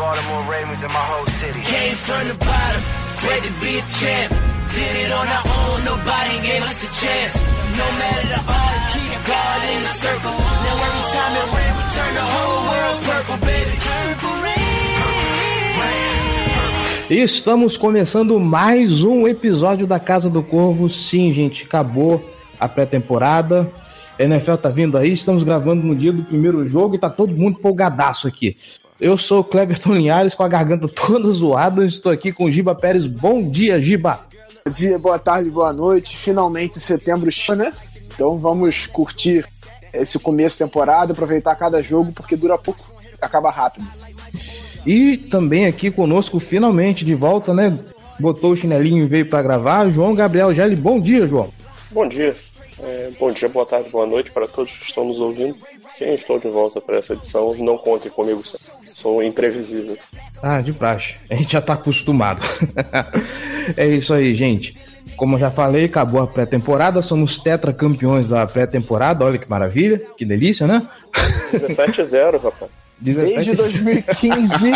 Baltimore Ravens and my whole city. Came from the bottom, great to be a champ. Did it on our own, nobody gave us a chance. No matter the odds, keep God in the circle. Now every time it rains, we turn the whole world purple, baby. Purple rain. Estamos começando mais um episódio da Casa do Corvo. Sim, gente, acabou a pré-temporada. NFL tá vindo aí, estamos gravando no dia do primeiro jogo e tá todo mundo empolgadaço aqui. Eu sou o Cleberton Linhares com a garganta toda zoada. Estou aqui com o Giba Pérez. Bom dia, Giba. Bom dia, boa tarde, boa noite. Finalmente setembro, né? Então vamos curtir esse começo de temporada, aproveitar cada jogo porque dura pouco, acaba rápido. E também aqui conosco, finalmente de volta, né? Botou o chinelinho e veio para gravar. João Gabriel Gelli, bom dia, João. Bom dia. É, bom dia, boa tarde, boa noite para todos que estão nos ouvindo. Sim, estou de volta para essa edição. Não contem comigo, sou imprevisível. Ah, de praxe. A gente já tá acostumado. é isso aí, gente. Como eu já falei, acabou a pré-temporada, somos tetracampeões da pré-temporada. Olha que maravilha, que delícia, né? 17 a 0, rapaz. 17... Desde 2015,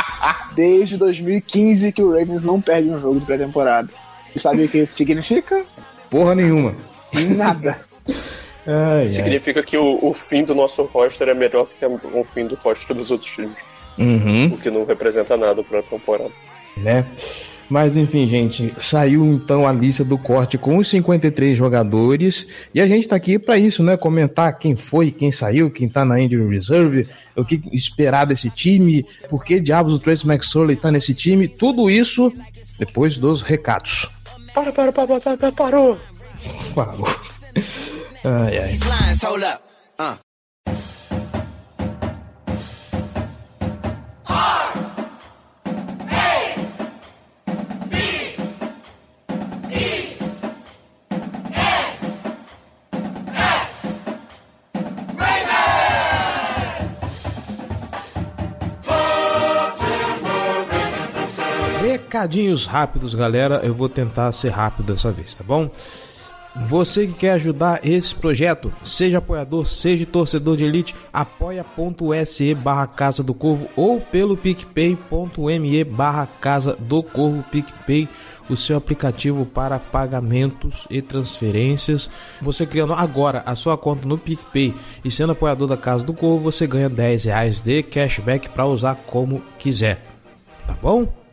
desde 2015 que o Ravens não perde um jogo de pré-temporada. E sabe o que isso significa? Porra nenhuma. Nada. Ai, Significa ai. que o, o, fim do nosso roster é melhor do que o fim do roster dos outros times. Uhum. O que não representa nada para a temporada. Né? Mas enfim, gente, saiu então a lista do corte com os 53 jogadores e a gente tá aqui para isso, né? Comentar quem foi, quem saiu, quem tá na injury reserve, o que esperar desse time, por que diabos o Trace McSorley tá nesse time, tudo isso depois dos recados. Para, para, para, para, para parou. Parou. Ai, ai. Uh. Recadinhos rápidos, galera. Eu vou tentar ser rápido dessa vez, tá bom? Você que quer ajudar esse projeto, seja apoiador, seja torcedor de elite, apoia.se barra Casa do Corvo ou pelo picpay.me barra Casa do Corvo PicPay, o seu aplicativo para pagamentos e transferências. Você criando agora a sua conta no PicPay e sendo apoiador da Casa do Corvo, você ganha 10 reais de cashback para usar como quiser. Tá bom?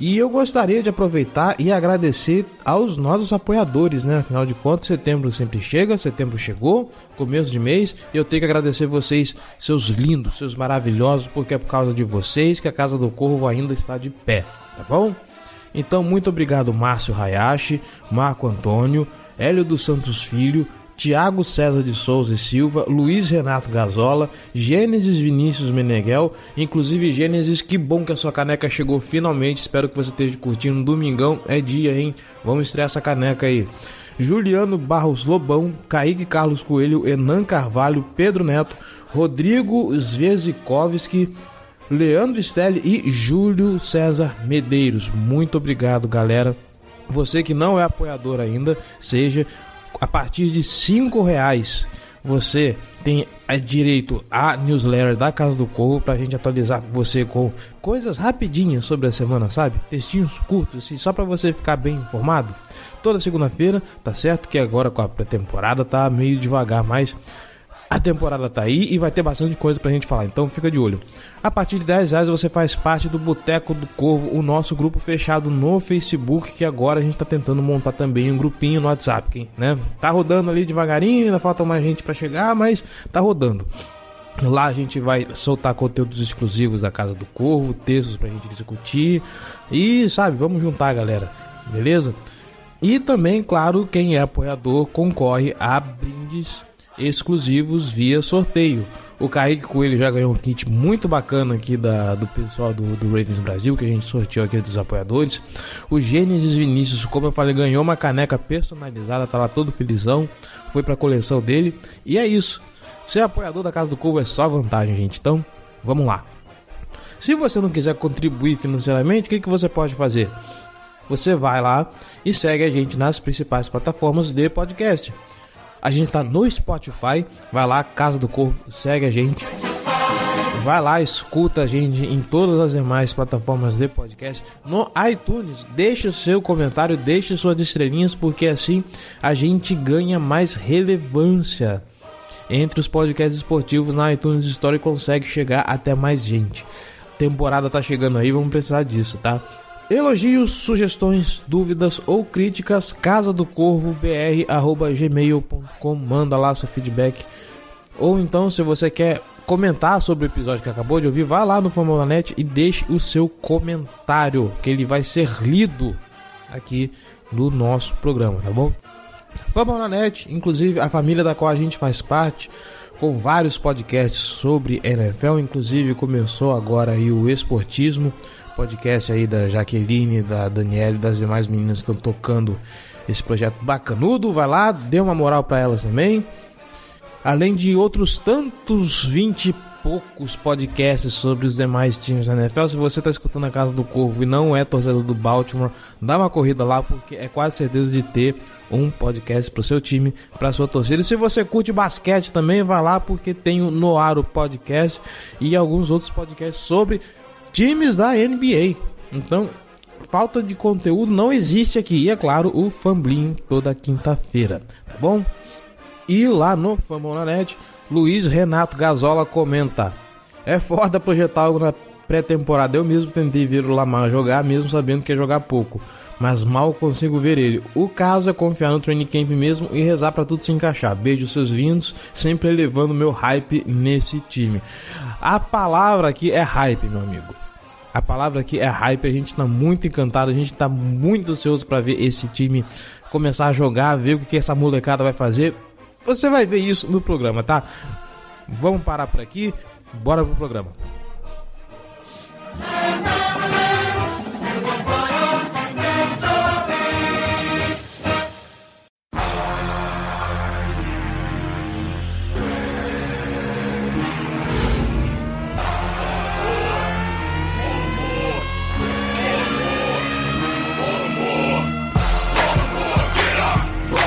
E eu gostaria de aproveitar e agradecer aos nossos apoiadores, né? Afinal de contas, setembro sempre chega, setembro chegou, começo de mês, e eu tenho que agradecer vocês, seus lindos, seus maravilhosos, porque é por causa de vocês que a Casa do Corvo ainda está de pé, tá bom? Então, muito obrigado, Márcio Hayashi, Marco Antônio, Hélio dos Santos Filho, Tiago César de Souza e Silva, Luiz Renato Gazola, Gênesis Vinícius Meneghel, inclusive Gênesis, que bom que a sua caneca chegou finalmente, espero que você esteja curtindo, domingão é dia, hein? Vamos estrear essa caneca aí. Juliano Barros Lobão, Kaique Carlos Coelho, Enan Carvalho, Pedro Neto, Rodrigo Zvezikowski, Leandro Stelli e Júlio César Medeiros. Muito obrigado, galera. Você que não é apoiador ainda, seja a partir de cinco reais você tem direito à newsletter da Casa do Corvo para a gente atualizar você com coisas rapidinhas sobre a semana, sabe? Textinhos curtos, assim, só para você ficar bem informado. Toda segunda-feira, tá certo que agora com a pré-temporada tá meio devagar, mas a temporada tá aí e vai ter bastante coisa pra gente falar, então fica de olho. A partir de 10 reais você faz parte do Boteco do Corvo, o nosso grupo fechado no Facebook, que agora a gente tá tentando montar também um grupinho no WhatsApp, né? Tá rodando ali devagarinho, ainda falta mais gente para chegar, mas tá rodando. Lá a gente vai soltar conteúdos exclusivos da Casa do Corvo, textos pra gente discutir e, sabe, vamos juntar, galera, beleza? E também, claro, quem é apoiador concorre a brindes exclusivos via sorteio. O Kaique Coelho já ganhou um kit muito bacana aqui da, do pessoal do, do Ravens Brasil, que a gente sorteou aqui dos apoiadores. O Gênesis Vinícius, como eu falei, ganhou uma caneca personalizada, tá lá todo felizão. Foi pra coleção dele. E é isso. Ser apoiador da Casa do Corvo é só vantagem, gente. Então, vamos lá. Se você não quiser contribuir financeiramente, o que, que você pode fazer? Você vai lá e segue a gente nas principais plataformas de podcast. A gente tá no Spotify, vai lá, Casa do Corvo, segue a gente. Vai lá, escuta a gente em todas as demais plataformas de podcast. No iTunes, deixe o seu comentário, deixe suas estrelinhas, porque assim a gente ganha mais relevância entre os podcasts esportivos na iTunes Store e consegue chegar até mais gente. Temporada tá chegando aí, vamos precisar disso, tá? Elogios, sugestões, dúvidas ou críticas, casa do corvo br@gmail.com, manda lá seu feedback. Ou então, se você quer comentar sobre o episódio que acabou de ouvir, vá lá no Famolanet e deixe o seu comentário, que ele vai ser lido aqui no nosso programa, tá bom? Famolanet, inclusive a família da qual a gente faz parte, com vários podcasts sobre NFL, inclusive começou agora aí o Esportismo, podcast aí da Jaqueline, da Daniela e das demais meninas que estão tocando esse projeto bacanudo. Vai lá, dê uma moral para elas também. Além de outros tantos 20 e poucos podcasts sobre os demais times da NFL. Se você está escutando a Casa do Corvo e não é torcedor do Baltimore, dá uma corrida lá porque é quase certeza de ter um podcast para o seu time, para sua torcida. E se você curte basquete também, vai lá porque tem o Noaro Podcast e alguns outros podcasts sobre times da NBA. Então, falta de conteúdo não existe aqui. E é claro, o Famblinho toda quinta-feira, tá bom? E lá no Fambonanet, Luiz Renato Gazola comenta: É foda projetar algo na pré-temporada. Eu mesmo tentei ver o Lamar jogar, mesmo sabendo que ia jogar pouco. Mas mal consigo ver ele. O caso é confiar no training camp mesmo e rezar para tudo se encaixar. Beijo seus lindos, sempre elevando meu hype nesse time. A palavra aqui é hype, meu amigo. A palavra aqui é hype, a gente tá muito encantado, a gente tá muito ansioso para ver esse time começar a jogar, ver o que, que essa molecada vai fazer. Você vai ver isso no programa, tá? Vamos parar por aqui, bora pro programa.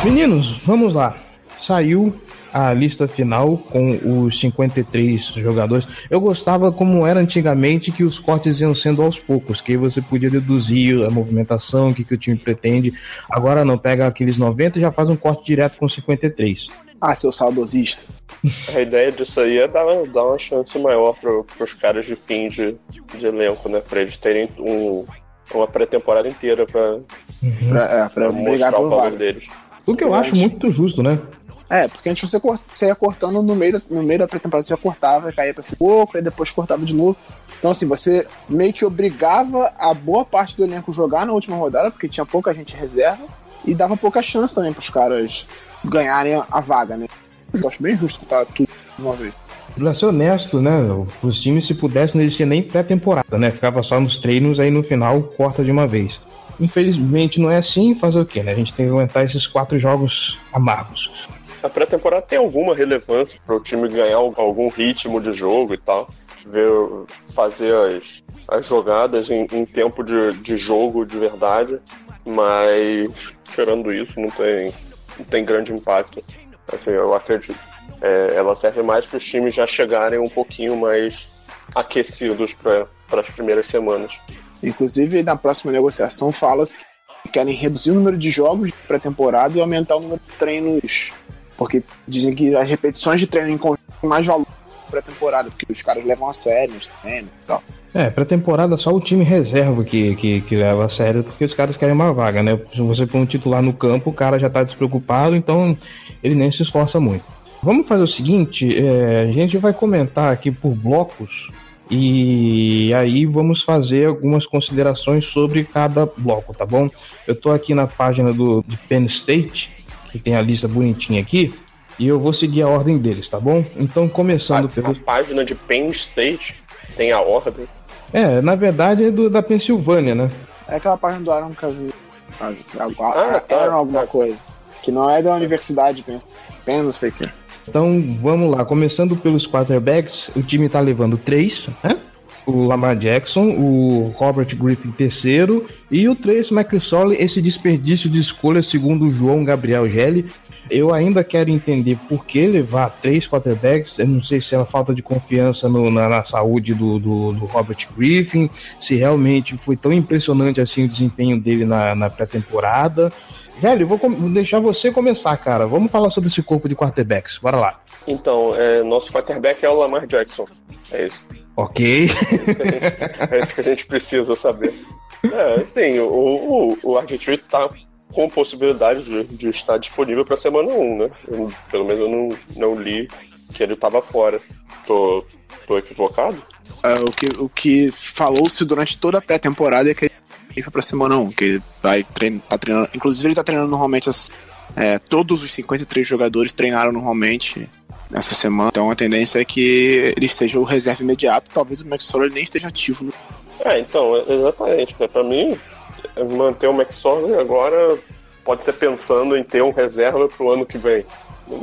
Meninos, vamos lá. Saiu a lista final com os 53 jogadores. Eu gostava como era antigamente que os cortes iam sendo aos poucos, que você podia deduzir a movimentação, o que, que o time pretende. Agora não, pega aqueles 90 e já faz um corte direto com 53. Ah, seu saudosista. A ideia disso aí é dar, dar uma chance maior para os caras de fim de, de elenco, né? Para eles terem um, uma pré-temporada inteira para uhum. pra, é, pra mostrar o valor deles. O que eu acho muito justo, né? É, porque antes você, corta, você ia cortando no meio da, no meio da pré-temporada, você ia cortava, caía pra ser pouco, e depois cortava de novo. Então, assim, você meio que obrigava a boa parte do elenco jogar na última rodada, porque tinha pouca gente reserva, e dava pouca chance também pros caras ganharem a vaga, né? Eu acho bem justo tá tudo de uma vez. Pra ser honesto, né? Os times, se pudessem, não existia nem pré-temporada, né? Ficava só nos treinos, aí no final corta de uma vez. Infelizmente não é assim, fazer o quê, né? A gente tem que aguentar esses quatro jogos amargos. A pré-temporada tem alguma relevância para o time ganhar algum ritmo de jogo e tal. Ver, fazer as, as jogadas em, em tempo de, de jogo de verdade. Mas, tirando isso, não tem, não tem grande impacto. Assim, eu acredito. É, ela serve mais para os times já chegarem um pouquinho mais aquecidos para as primeiras semanas. Inclusive, na próxima negociação fala-se que querem reduzir o número de jogos de pré-temporada e aumentar o número de treinos, porque dizem que as repetições de treino encontram mais valor pré-temporada, porque os caras levam a sério os treinos e tal. É, pré-temporada só o time reserva que, que, que, leva a sério, porque os caras querem uma vaga, né? Se você põe um titular no campo, o cara já tá despreocupado, então ele nem se esforça muito. Vamos fazer o seguinte, é, a gente vai comentar aqui por blocos e aí vamos fazer algumas considerações sobre cada bloco, tá bom? Eu tô aqui na página do de Penn State, que tem a lista bonitinha aqui. E eu vou seguir a ordem deles, tá bom? Então, começando a, pelo. A página de Penn State tem a ordem. É, na verdade é do, da Pensilvânia, né? É aquela página do Aaron Casimiro. Ah, ah, tá, Aaron alguma tá. coisa. Que não é da universidade, Penn, não sei o que. Então, vamos lá. Começando pelos quarterbacks, o time tá levando três, né? o Lamar Jackson, o Robert Griffin terceiro e o Trace McSorley, esse desperdício de escolha segundo o João Gabriel Gelli. Eu ainda quero entender por que levar três quarterbacks. Eu não sei se é falta de confiança no, na, na, saúde do, do, do, Robert Griffin, se realmente foi tão impressionante assim o desempenho dele na, na pré-temporada. Gelli, vou, vou deixar você começar, cara. Vamos falar sobre esse corpo de quarterbacks. Bora lá. Então, é, nosso quarterback é o Lamar Jackson. É isso. Ok. É isso que a gente, precisa saber. É, sim, o, o, o RG3 tá com possibilidade de, de estar disponível para semana 1, né? Eu, pelo menos eu não, não li que ele estava fora. Tô, tô equivocado? É, o que, o que falou-se durante toda a pré-temporada é que ele foi pra semana 1, que ele vai treinar, tá treinando. Inclusive, ele tá treinando normalmente as, é, todos os 53 jogadores treinaram normalmente nessa semana. Então a tendência é que ele seja o reserva imediato. Talvez o Max Soller nem esteja ativo. No... É, então, exatamente. Né? Para mim, manter o Max agora pode ser pensando em ter um reserva pro ano que vem.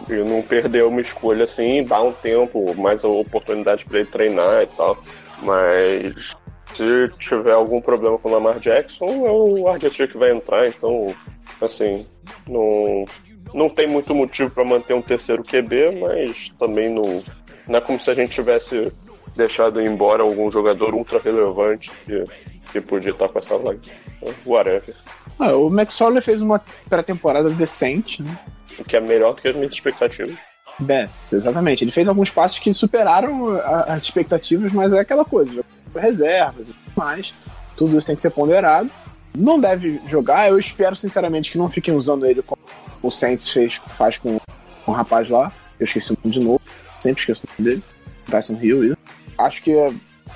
E não perder uma escolha assim, dar um tempo, mais oportunidade para ele treinar e tal. Mas se tiver algum problema com o Lamar Jackson, é o Argentina que vai entrar, então, assim, não, não tem muito motivo para manter um terceiro QB, mas também não, não é como se a gente tivesse deixado embora algum jogador ultra relevante que, que podia estar com essa vaga. Whatever. Ah, o Max Orley fez uma pré-temporada decente, né? O que é melhor do que as minhas expectativas. É, exatamente. Ele fez alguns passos que superaram as expectativas, mas é aquela coisa, reservas e tudo mais. Tudo isso tem que ser ponderado. Não deve jogar, eu espero sinceramente que não fiquem usando ele como o Saints fez, faz com, com o rapaz lá. Eu esqueci o nome de novo, sempre esqueço o nome dele. Tyson Hill. Acho que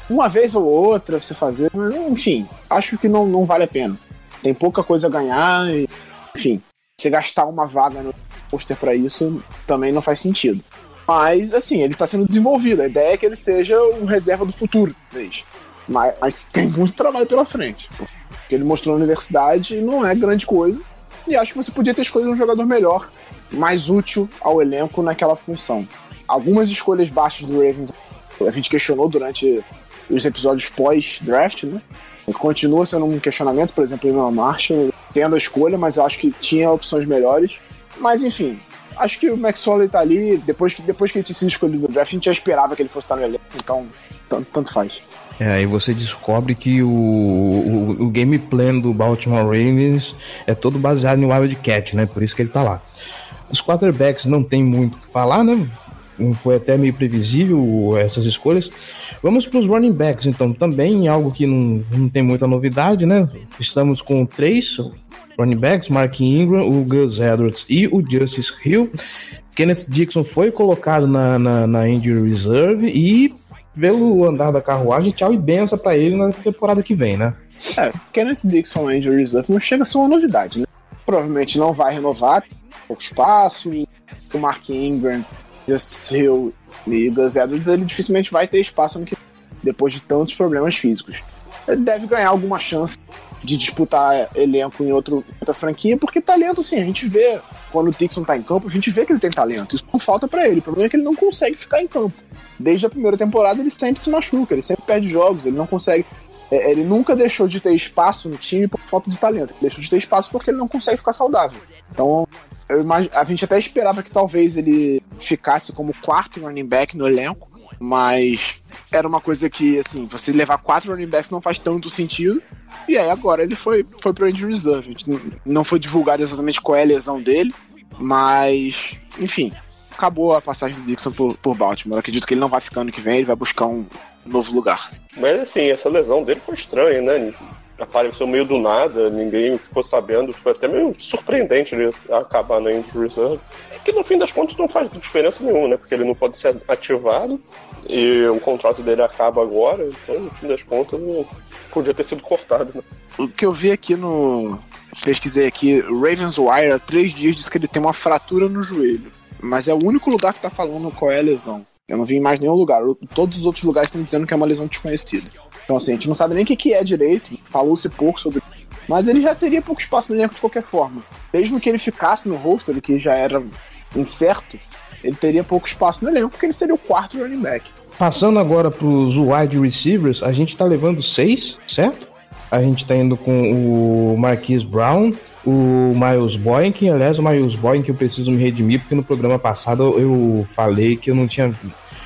uma vez ou outra você fazer, mas, enfim, acho que não, não vale a pena. Tem pouca coisa a ganhar, e, enfim, você gastar uma vaga no pôster para isso também não faz sentido. Mas, assim, ele está sendo desenvolvido. A ideia é que ele seja o reserva do futuro, talvez. Mas, mas tem muito trabalho pela frente. Porque ele mostrou na universidade e não é grande coisa. E acho que você podia ter escolhido um jogador melhor, mais útil ao elenco naquela função. Algumas escolhas baixas do Ravens a gente questionou durante os episódios pós-draft, né? Continua sendo um questionamento, por exemplo, o Marshall tendo a escolha, mas acho que tinha opções melhores. Mas enfim, acho que o Max Soley tá ali, depois que, depois que ele tinha sido escolhido no draft, a gente já esperava que ele fosse estar no elenco, então tanto, tanto faz. É, aí você descobre que o, o, o, game plan do Baltimore Ravens é todo baseado no Wildcat, né? Por isso que ele tá lá. Os quarterbacks não tem muito o que falar, né? Foi até meio previsível essas escolhas. Vamos para os running backs, então. Também algo que não, não tem muita novidade, né? Estamos com três running backs, Mark Ingram, o Gus Edwards e o Justice Hill. Kenneth Dixon foi colocado na, na, na injury reserve e pelo andar da carruagem, tchau e benção para ele na temporada que vem, né? É, Kenneth Dixon na injury reserve não chega a ser uma novidade, né? Provavelmente não vai renovar, pouco espaço, o Mark Ingram, Justice Hill e Gus Edwards, ele dificilmente vai ter espaço no que depois de tantos problemas físicos. Deve ganhar alguma chance de disputar elenco em outro, outra franquia, porque talento, assim, a gente vê, quando o Dixon tá em campo, a gente vê que ele tem talento. Isso não falta para ele. O problema é que ele não consegue ficar em campo. Desde a primeira temporada, ele sempre se machuca, ele sempre perde jogos, ele não consegue. É, ele nunca deixou de ter espaço no time por falta de talento. Ele deixou de ter espaço porque ele não consegue ficar saudável. Então, imag... a gente até esperava que talvez ele ficasse como quarto running back no elenco, mas era uma coisa que, assim, você levar quatro running backs não faz tanto sentido. E aí agora ele foi, foi pro injury reserve. Não foi divulgado exatamente qual é a lesão dele, mas, enfim, acabou a passagem do Dixon por, por Baltimore. Eu acredito que ele não vai ficar ano que vem, ele vai buscar um novo lugar. Mas assim, essa lesão dele foi estranha, né? Apareceu meio do nada, ninguém ficou sabendo. Foi até meio surpreendente ele acabar na injury reserve. Que no fim das contas não faz diferença nenhuma, né? Porque ele não pode ser ativado e o contrato dele acaba agora, então no fim das contas podia ter sido cortado. Né? O que eu vi aqui no. Pesquisei aqui, Ravens Wire há três dias diz que ele tem uma fratura no joelho. mas é o único lugar que tá falando qual é a lesão. Eu não vi em mais nenhum lugar. Todos os outros lugares estão dizendo que é uma lesão desconhecida. Então, assim, a gente não sabe nem o que, que é direito, falou-se pouco sobre. Mas ele já teria pouco espaço no elenco de qualquer forma. Mesmo que ele ficasse no roster, que já era incerto, ele teria pouco espaço no elenco, porque ele seria o quarto running back. Passando agora para os wide receivers, a gente está levando seis, certo? A gente está indo com o Marquise Brown, o Miles Boykin. Aliás, o Miles Boykin eu preciso me redimir, porque no programa passado eu falei que eu não tinha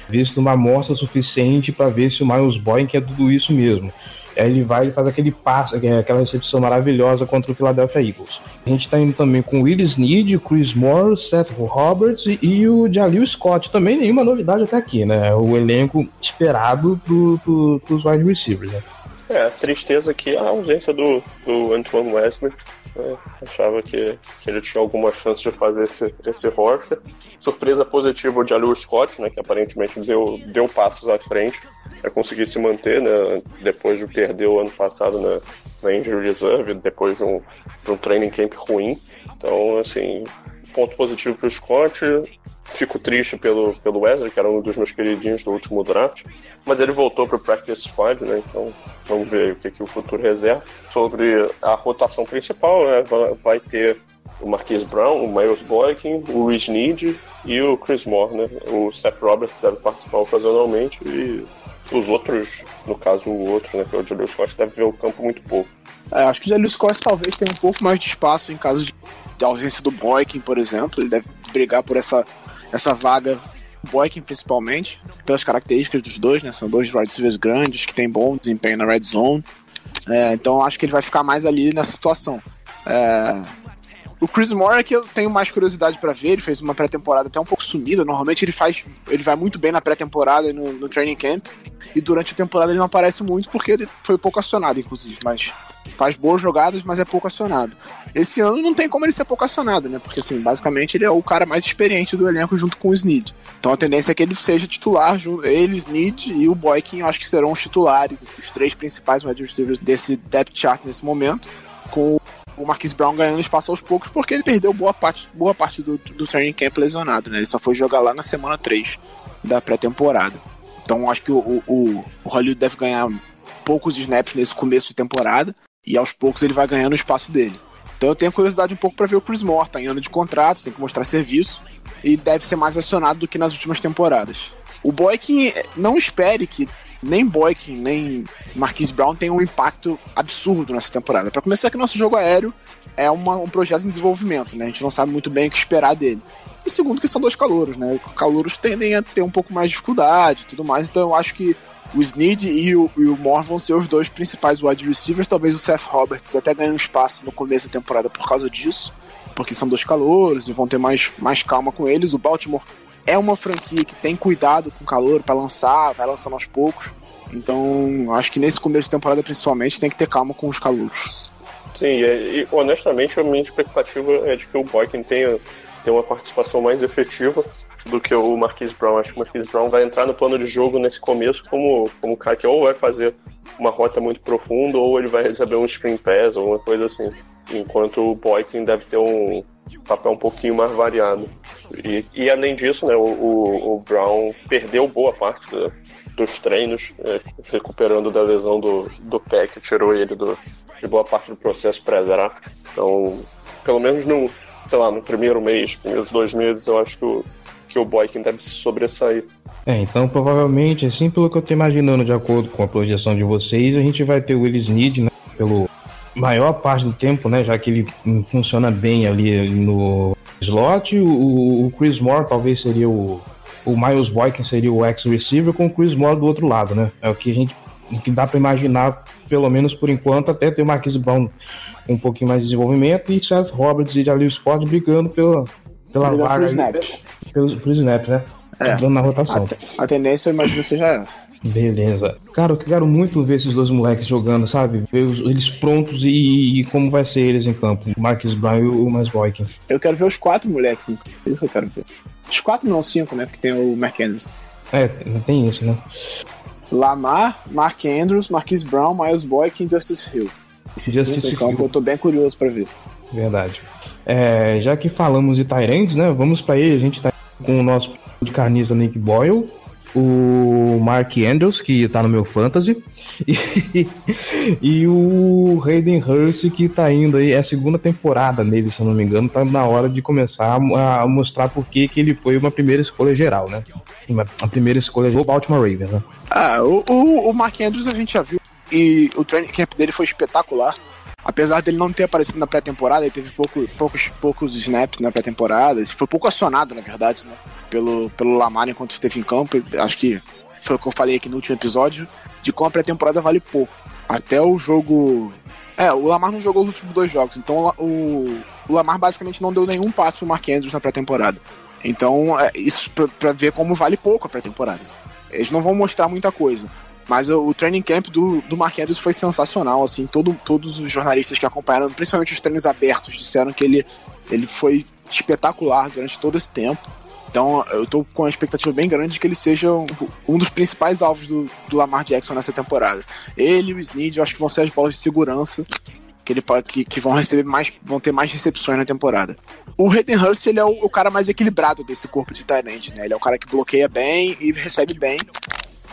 visto uma amostra suficiente para ver se o Miles Boykin é tudo isso mesmo. Aí ele vai e faz aquele passe, é aquela recepção maravilhosa contra o Philadelphia Eagles. A gente está indo também com o Will Snead, Chris Moore, Seth Roberts e, e o Jalil Scott. Também nenhuma novidade até aqui, né? O elenco esperado para pro, os wide receivers, né? É, tristeza aqui a ausência do, do Antoine Wesley. Né? Achava que, que, ele tinha alguma chance de fazer esse, esse roster. Surpresa positiva o Jalil Scott, né, que aparentemente deu, deu passos à frente para conseguir se manter, né, depois de perder o ano passado na, na Injury Reserve, depois de um, de um training camp ruim. Então, assim, ponto positivo para o Scott. Fico triste pelo, pelo Wesley, que era um dos meus queridinhos do último draft. Mas ele voltou para o Practice Squad, né? Então vamos ver o que, que o futuro reserva. Sobre a rotação principal, né? Vai ter o Marquise Brown, o Miles Boykin, o Rich Need e o Chris Moore, né? O Seth Roberts deve participar ocasionalmente e os outros, no caso o outro, né? Que é o Julius Scott, deve ver o campo muito pouco. É, acho que o Julius Scott talvez tenha um pouco mais de espaço em caso de, de ausência do Boykin, por exemplo. Ele deve brigar por essa, essa vaga Boykin principalmente, pelas características dos dois, né? São dois wide receivers grandes que têm bom desempenho na red zone. É, então acho que ele vai ficar mais ali nessa situação. É, o Chris Moore é que eu tenho mais curiosidade para ver, ele fez uma pré-temporada até um pouco sumida. Normalmente ele faz, ele vai muito bem na pré-temporada e no, no, training camp, e durante a temporada ele não aparece muito porque ele foi pouco acionado, inclusive, mas faz boas jogadas, mas é pouco acionado. Esse ano não tem como ele ser pouco acionado, né? Porque assim, basicamente ele é o cara mais experiente do elenco junto com o Snead. Então a tendência é que ele seja titular, ele, Snead e o Boykin, eu acho que serão os titulares, os três principais wide receivers desse depth chart nesse momento, com o Marquis Brown ganhando espaço aos poucos, porque ele perdeu boa parte, boa parte do, do training camp lesionado, né? Ele só foi jogar lá na semana 3 da pré-temporada. Então acho que o, o, o Hollywood deve ganhar poucos snaps nesse começo de temporada e aos poucos ele vai ganhando o espaço dele. Então eu tenho curiosidade um pouco para ver o Chris Moore, tá em ano de contrato, tem que mostrar serviço e deve ser mais acionado do que nas últimas temporadas. O Boykin, não espere que nem Boykin, nem Marquise Brown tenham um impacto absurdo nessa temporada. Para começar, que nosso jogo aéreo é uma, um projeto em desenvolvimento, né? A gente não sabe muito bem o que esperar dele. E segundo, que são dois calouros, né? Calouros tendem a ter um pouco mais de dificuldade e tudo mais, então eu acho que o Snead e o, o Moore vão ser os dois principais wide receivers. Talvez o Seth Roberts até ganhe um espaço no começo da temporada por causa disso, porque são dois calouros e vão ter mais, mais calma com eles. O Baltimore é uma franquia que tem cuidado com o calor para lançar, vai lançando aos poucos. Então, acho que nesse começo de temporada, principalmente, tem que ter calma com os calouros. Sim, e, honestamente, a minha expectativa é de que o Boykin tenha, tenha uma participação mais efetiva do que o Marquise Brown. Acho que o Marquise Brown vai entrar no plano de jogo nesse começo como, como o cara que ou vai fazer uma rota muito profunda ou ele vai receber um screen pass ou uma coisa assim. Enquanto o Boykin deve ter um papel um pouquinho mais variado. E, e além disso, né, o, o, Brown perdeu boa parte da, dos treinos, é, recuperando da lesão do, do pé que tirou ele do, de boa parte do processo pré-draft. Então, pelo menos no, sei lá, no primeiro mês, primeiros dois meses, eu acho que o, que o Boykin deve se sobressair. É, então provavelmente, assim, pelo que eu tô imaginando, de acordo com a projeção de vocês, a gente vai ter o Willis Need, né, pelo maior parte do tempo, né, já que ele funciona bem ali no slot, o, o Chris Moore talvez seria o, o Miles Boykin seria o ex-receiver com o Chris Moore do outro lado, né, é o que a gente que dá para imaginar, pelo menos por enquanto, até ter o Marquise Brown com um pouquinho mais de desenvolvimento e Seth Roberts e Jalil Scott brigando pela, pela vaga. Snaps. Pelos, pelos snaps, né? É. na rotação. A, a, tendência, eu imagino, seja essa. Beleza. Cara, eu quero muito ver esses dois moleques jogando, sabe? Ver os, eles prontos e, e, como vai ser eles em campo. O Marcus Brown e o Mas Boykin. Eu quero ver os quatro moleques, hein? É isso que eu quero ver. Os quatro não, cinco, né? Porque tem o Mark Andrews. É, tem isso, né? Lamar, Mark Andrews, Marquis Brown, Miles Boykin e Justice Hill. Esse Justice Hill. eu tô bem curioso para ver. Verdade. É, já que falamos de Tyrants, né? Vamos para ele. A gente tá com o nosso de carniça Nick Boyle, o Mark Andrews, que tá no meu fantasy, e, e o Hayden Hurst, que tá indo aí, é a segunda temporada nele, se eu não me engano, tá na hora de começar a, mostrar por que ele foi uma primeira escolha geral, né? Uma, a primeira escolha do Baltimore Ravens, né? Ah, o, o, o Mark Andrews a gente já viu, e o training camp dele foi espetacular. Apesar dele não ter aparecido na pré-temporada, ele teve pouco, poucos, poucos snaps na pré-temporada. Foi pouco acionado, na verdade, né? Pelo, pelo Lamar enquanto esteve em campo. Acho que foi o que eu falei aqui no último episódio, de como a pré-temporada vale pouco. Até o jogo. É, o Lamar não jogou os últimos dois jogos, então o, o Lamar basicamente não deu nenhum passo pro Mark Andrews na pré-temporada. Então, é, isso pra, pra, ver como vale pouco a pré-temporada. Eles não vão mostrar muita coisa. Mas o, o training camp do, do Mark Andrews foi sensacional, assim, todo, todos os jornalistas que acompanharam, principalmente os treinos abertos, disseram que ele, ele foi espetacular durante todo esse tempo. Então eu tô com a expectativa bem grande de que ele seja um, um dos principais alvos do, do, Lamar Jackson nessa temporada. Ele e o Snead, eu acho que vão ser as bolas de segurança que, ele, que, que vão receber mais, vão ter mais recepções na temporada. O Hayden Hurst, ele é o, o, cara mais equilibrado desse corpo de tight né? Ele é o cara que bloqueia bem e recebe bem.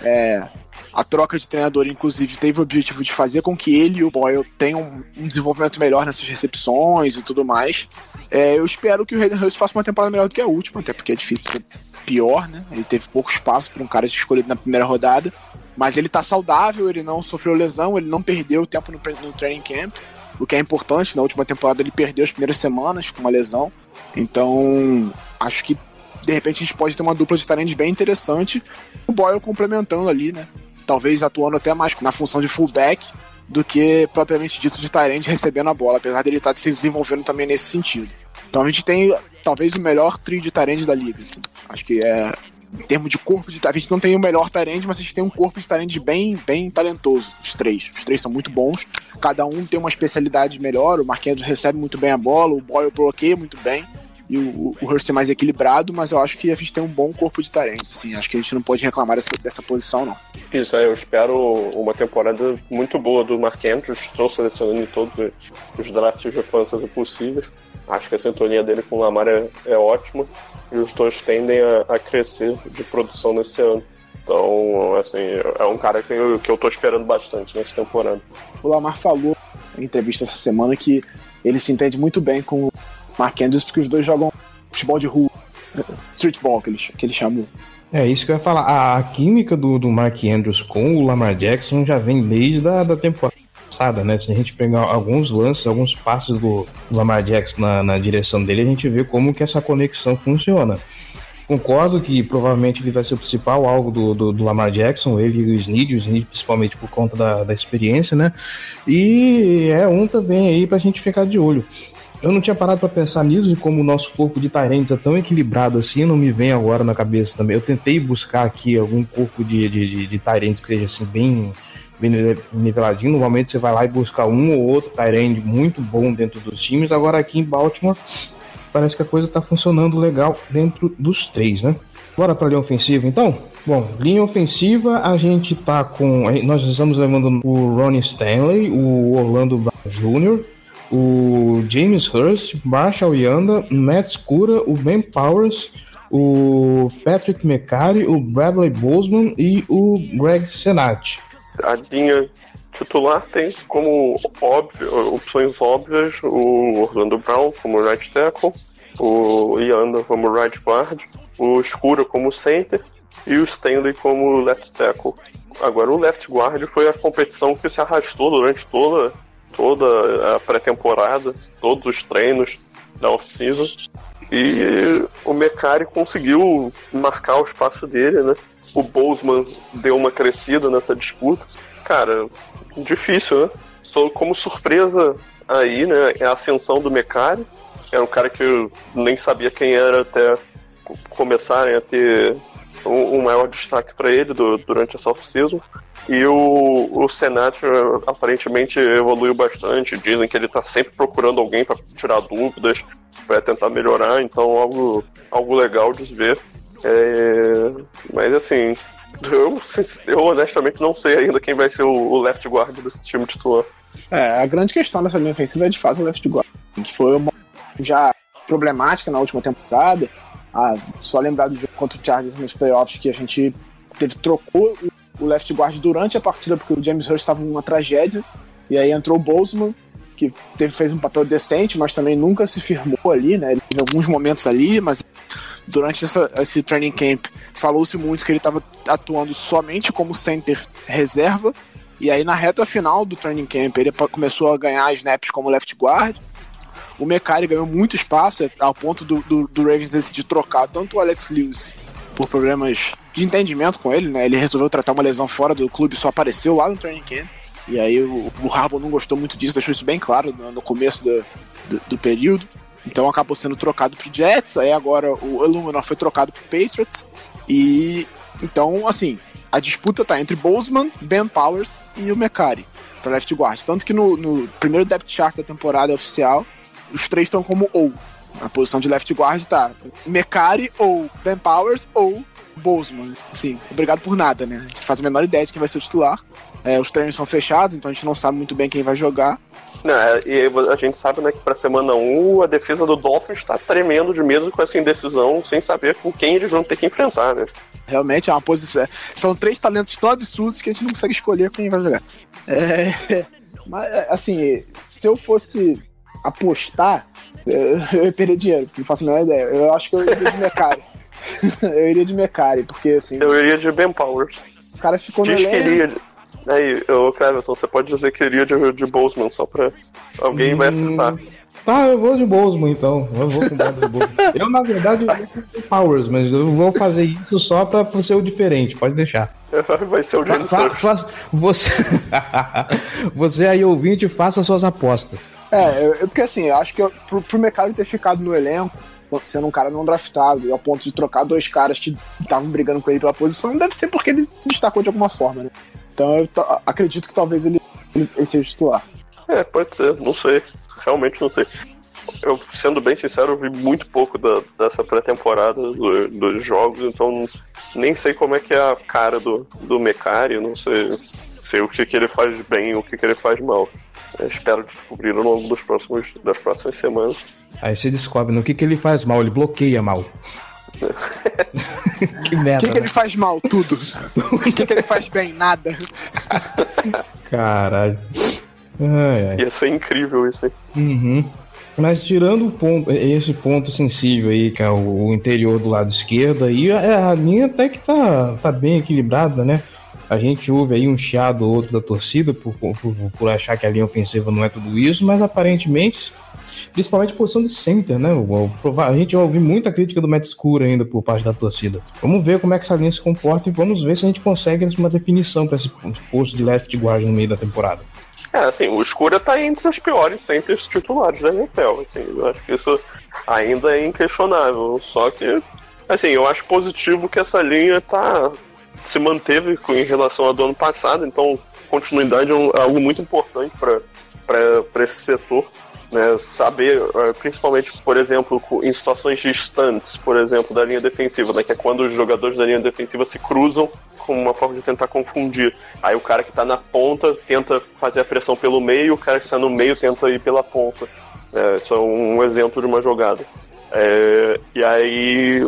É, a troca de treinador, inclusive, teve o objetivo de fazer com que ele e o Boyle tenham um desenvolvimento melhor nessas recepções e tudo mais. É, eu espero que o Hayden Hurst faça uma temporada melhor do que a última, até porque é difícil ser pior, né? Ele teve pouco espaço para um cara escolhido na primeira rodada. Mas ele tá saudável, ele não sofreu lesão, ele não perdeu tempo no, no training camp, o que é importante. Na última temporada ele perdeu as primeiras semanas com uma lesão. Então, acho que de repente a gente pode ter uma dupla de talentos bem interessante. O Boyle complementando ali, né? Talvez atuando até mais na função de fullback do que propriamente dito de Tyrande recebendo a bola, apesar dele estar tá se desenvolvendo também nesse sentido. Então a gente tem talvez o melhor trio de Tyrande da liga. Assim. Acho que é. Em termos de corpo de A gente não tem o melhor Tyrande, mas a gente tem um corpo de Tyrande bem, bem talentoso. Os três. Os três são muito bons. Cada um tem uma especialidade melhor. O Marquinhos recebe muito bem a bola, o Boyle bloqueia muito bem e o, o Hurst é mais equilibrado, mas eu acho que a gente tem um bom corpo de talentos, assim, acho que a gente não pode reclamar dessa, dessa posição, não. Isso, eu espero uma temporada muito boa do Mark Andrews, estou selecionando todos os drafts de fantasy possíveis, acho que a sintonia dele com o Lamar é, é ótima, e os dois tendem a, a crescer de produção nesse ano. Então, assim, é um cara que eu, que eu tô esperando bastante nessa temporada. O Lamar falou em entrevista essa semana que ele se entende muito bem com Mark Andrews, porque os dois jogam futebol de rua, streetball, que eles, que eles chamam. É isso que eu ia falar. A, química do, do Mark Andrews com o Lamar Jackson já vem desde a da temporada passada, né? Se a gente pegar alguns lances, alguns passos do Lamar Jackson na, na direção dele, a gente vê como que essa conexão funciona. Concordo que provavelmente ele vai ser o principal alvo do, do, do Lamar Jackson, ele e o Snead, o Snead principalmente por conta da, da experiência, né? E é um também aí pra gente ficar de olho. Eu não tinha parado para pensar nisso, e como o nosso corpo de Tyrants é tão equilibrado assim, não me vem agora na cabeça também. Eu tentei buscar aqui algum corpo de, de, de, de que seja assim, bem, bem niveladinho. Normalmente você vai lá e busca um ou outro Tyrant muito bom dentro dos times. Agora aqui em Baltimore, parece que a coisa tá funcionando legal dentro dos três, né? Bora para a linha ofensiva então? Bom, linha ofensiva a gente tá com. Nós estamos levando o Ronnie Stanley, o Orlando Jr., o James Hurst, Marshall Yanda, Matt Scura, o Ben Powers, o Patrick McCarry, o Bradley Bozeman e o Greg Senat. A linha titular tem como óbvio, opções óbvias o Orlando Brown como right tackle, o Yanda como right guard, o Escura como center e o Stanley como left tackle. Agora o left guard foi a competição que se arrastou durante toda toda a pré-temporada, todos os treinos da off-season. E o Mecari conseguiu marcar o espaço dele, né? O Bozeman deu uma crescida nessa disputa. Cara, difícil, né? Só como surpresa aí, né? É a ascensão do Mecari. Era um cara que eu nem sabia quem era até começarem a ter um, um maior destaque para ele do, durante essa off-season. E o, o Senator aparentemente evoluiu bastante. Dizem que ele está sempre procurando alguém para tirar dúvidas, para tentar melhorar. Então, algo, algo legal de ver. É, mas assim, eu, eu, honestamente não sei ainda quem vai ser o, o left guard desse time titular. É, a grande questão dessa linha ofensiva é de fato o left guard, que foi uma já problemática na última temporada Ah, só lembrar do jogo contra o Chargers nos playoffs que a gente teve trocou o left guard durante a partida porque o James Hurst estava numa tragédia e aí entrou o Bozeman que teve, fez um papel decente, mas também nunca se firmou ali, né? Ele teve alguns momentos ali, mas durante essa, esse training camp falou-se muito que ele estava atuando somente como center reserva. E aí na reta final do training camp ele começou a ganhar snaps como left guard. O Mecari ganhou muito espaço, ao ponto do, do, do Ravens decidir trocar tanto o Alex Lewis por problemas de entendimento com ele, né? Ele resolveu tratar uma lesão fora do clube, só apareceu lá no training camp. E aí o, o não gostou muito disso, deixou isso bem claro no, no começo do, do, do, período. Então acabou sendo trocado pro Jets, aí agora o Illuminor foi trocado pro Patriots. E então, assim, a disputa tá entre Bozeman, Ben Powers e o Mecari para left guard. Tanto que no, no, primeiro depth chart da temporada oficial, os três estão como ou. A posição de left guard tá Mecari ou Ben Powers ou Bozeman. Assim, obrigado por nada, né? A gente faz a menor ideia de quem vai ser o titular. É, os treinos são fechados, então a gente não sabe muito bem quem vai jogar. Não, é, e a gente sabe né, que para semana 1 a defesa do Dolphins está tremendo de medo com essa indecisão, sem saber com quem eles vão ter que enfrentar, né? Realmente é uma posição. São três talentos tão absurdos que a gente não consegue escolher quem vai jogar. É, mas, assim, se eu fosse apostar, eu ia perder dinheiro, não faço a menor ideia. Eu acho que eu iria de Mecari. eu iria de Mecari, porque assim. Eu iria de Ben Powers. O cara ficou Diz no elenco. Aí, ô Cleverton, você pode dizer que iria de, de Bozeman, só pra alguém hum, vai acertar. Tá, eu vou de Bozeman então. Eu vou com o Bozeman. eu, na verdade, eu vou com Powers, mas eu vou fazer isso só pra ser o diferente, pode deixar. Vai ser o James fa, fa, Você, você aí, ouvinte, faça suas apostas. É, eu, porque assim, eu acho que eu, pro, pro mercado ter ficado no elenco, sendo um cara não draftado, ao ponto de trocar dois caras que estavam brigando com ele pela posição, deve ser porque ele se destacou de alguma forma, né? Então eu acredito que talvez ele, ele, ele seja titular. É, pode ser, não sei. Realmente não sei. Eu, sendo bem sincero, eu vi muito pouco da, dessa pré-temporada do, dos jogos, então nem sei como é que é a cara do, do Mecari, não sei, sei o que, que ele faz bem e o que, que ele faz mal. Eu espero descobrir ao longo dos próximos, das próximas semanas. Aí você descobre no que, que ele faz mal, ele bloqueia mal. que merda. O que, que ele né? faz mal? Tudo. O que, que ele faz bem? Nada. Caralho. Ai, ai. Ia ser incrível isso aí. Uhum. Mas tirando o ponto, esse ponto sensível aí, que é o, interior do lado esquerdo, aí a, a linha até que tá, tá bem equilibrada, né? A gente ouve aí um chiado ou outro da torcida por, por, por achar que a linha ofensiva não é tudo isso, mas aparentemente principalmente posição de center, né? A gente ouvir muita crítica do Matt ainda por parte da torcida. Vamos ver como é que essa linha se comporta e vamos ver se a gente consegue uma definição para esse posto de left guard no meio da temporada. É, assim, o Escura tá entre os piores centers titulares da NFL, assim, eu acho que isso ainda é inquestionável, só que, assim, eu acho positivo que essa linha tá, se manteve em relação ao do ano passado, então continuidade é, um, é algo muito importante para esse setor, né, saber, eh, principalmente, por exemplo, em situações distantes, por exemplo, da linha defensiva, né, que é quando os jogadores da linha defensiva se cruzam com uma forma de tentar confundir. Aí o cara que está na ponta tenta fazer a pressão pelo meio, o cara que está no meio tenta ir pela ponta. É, isso é um exemplo de uma jogada. É, e aí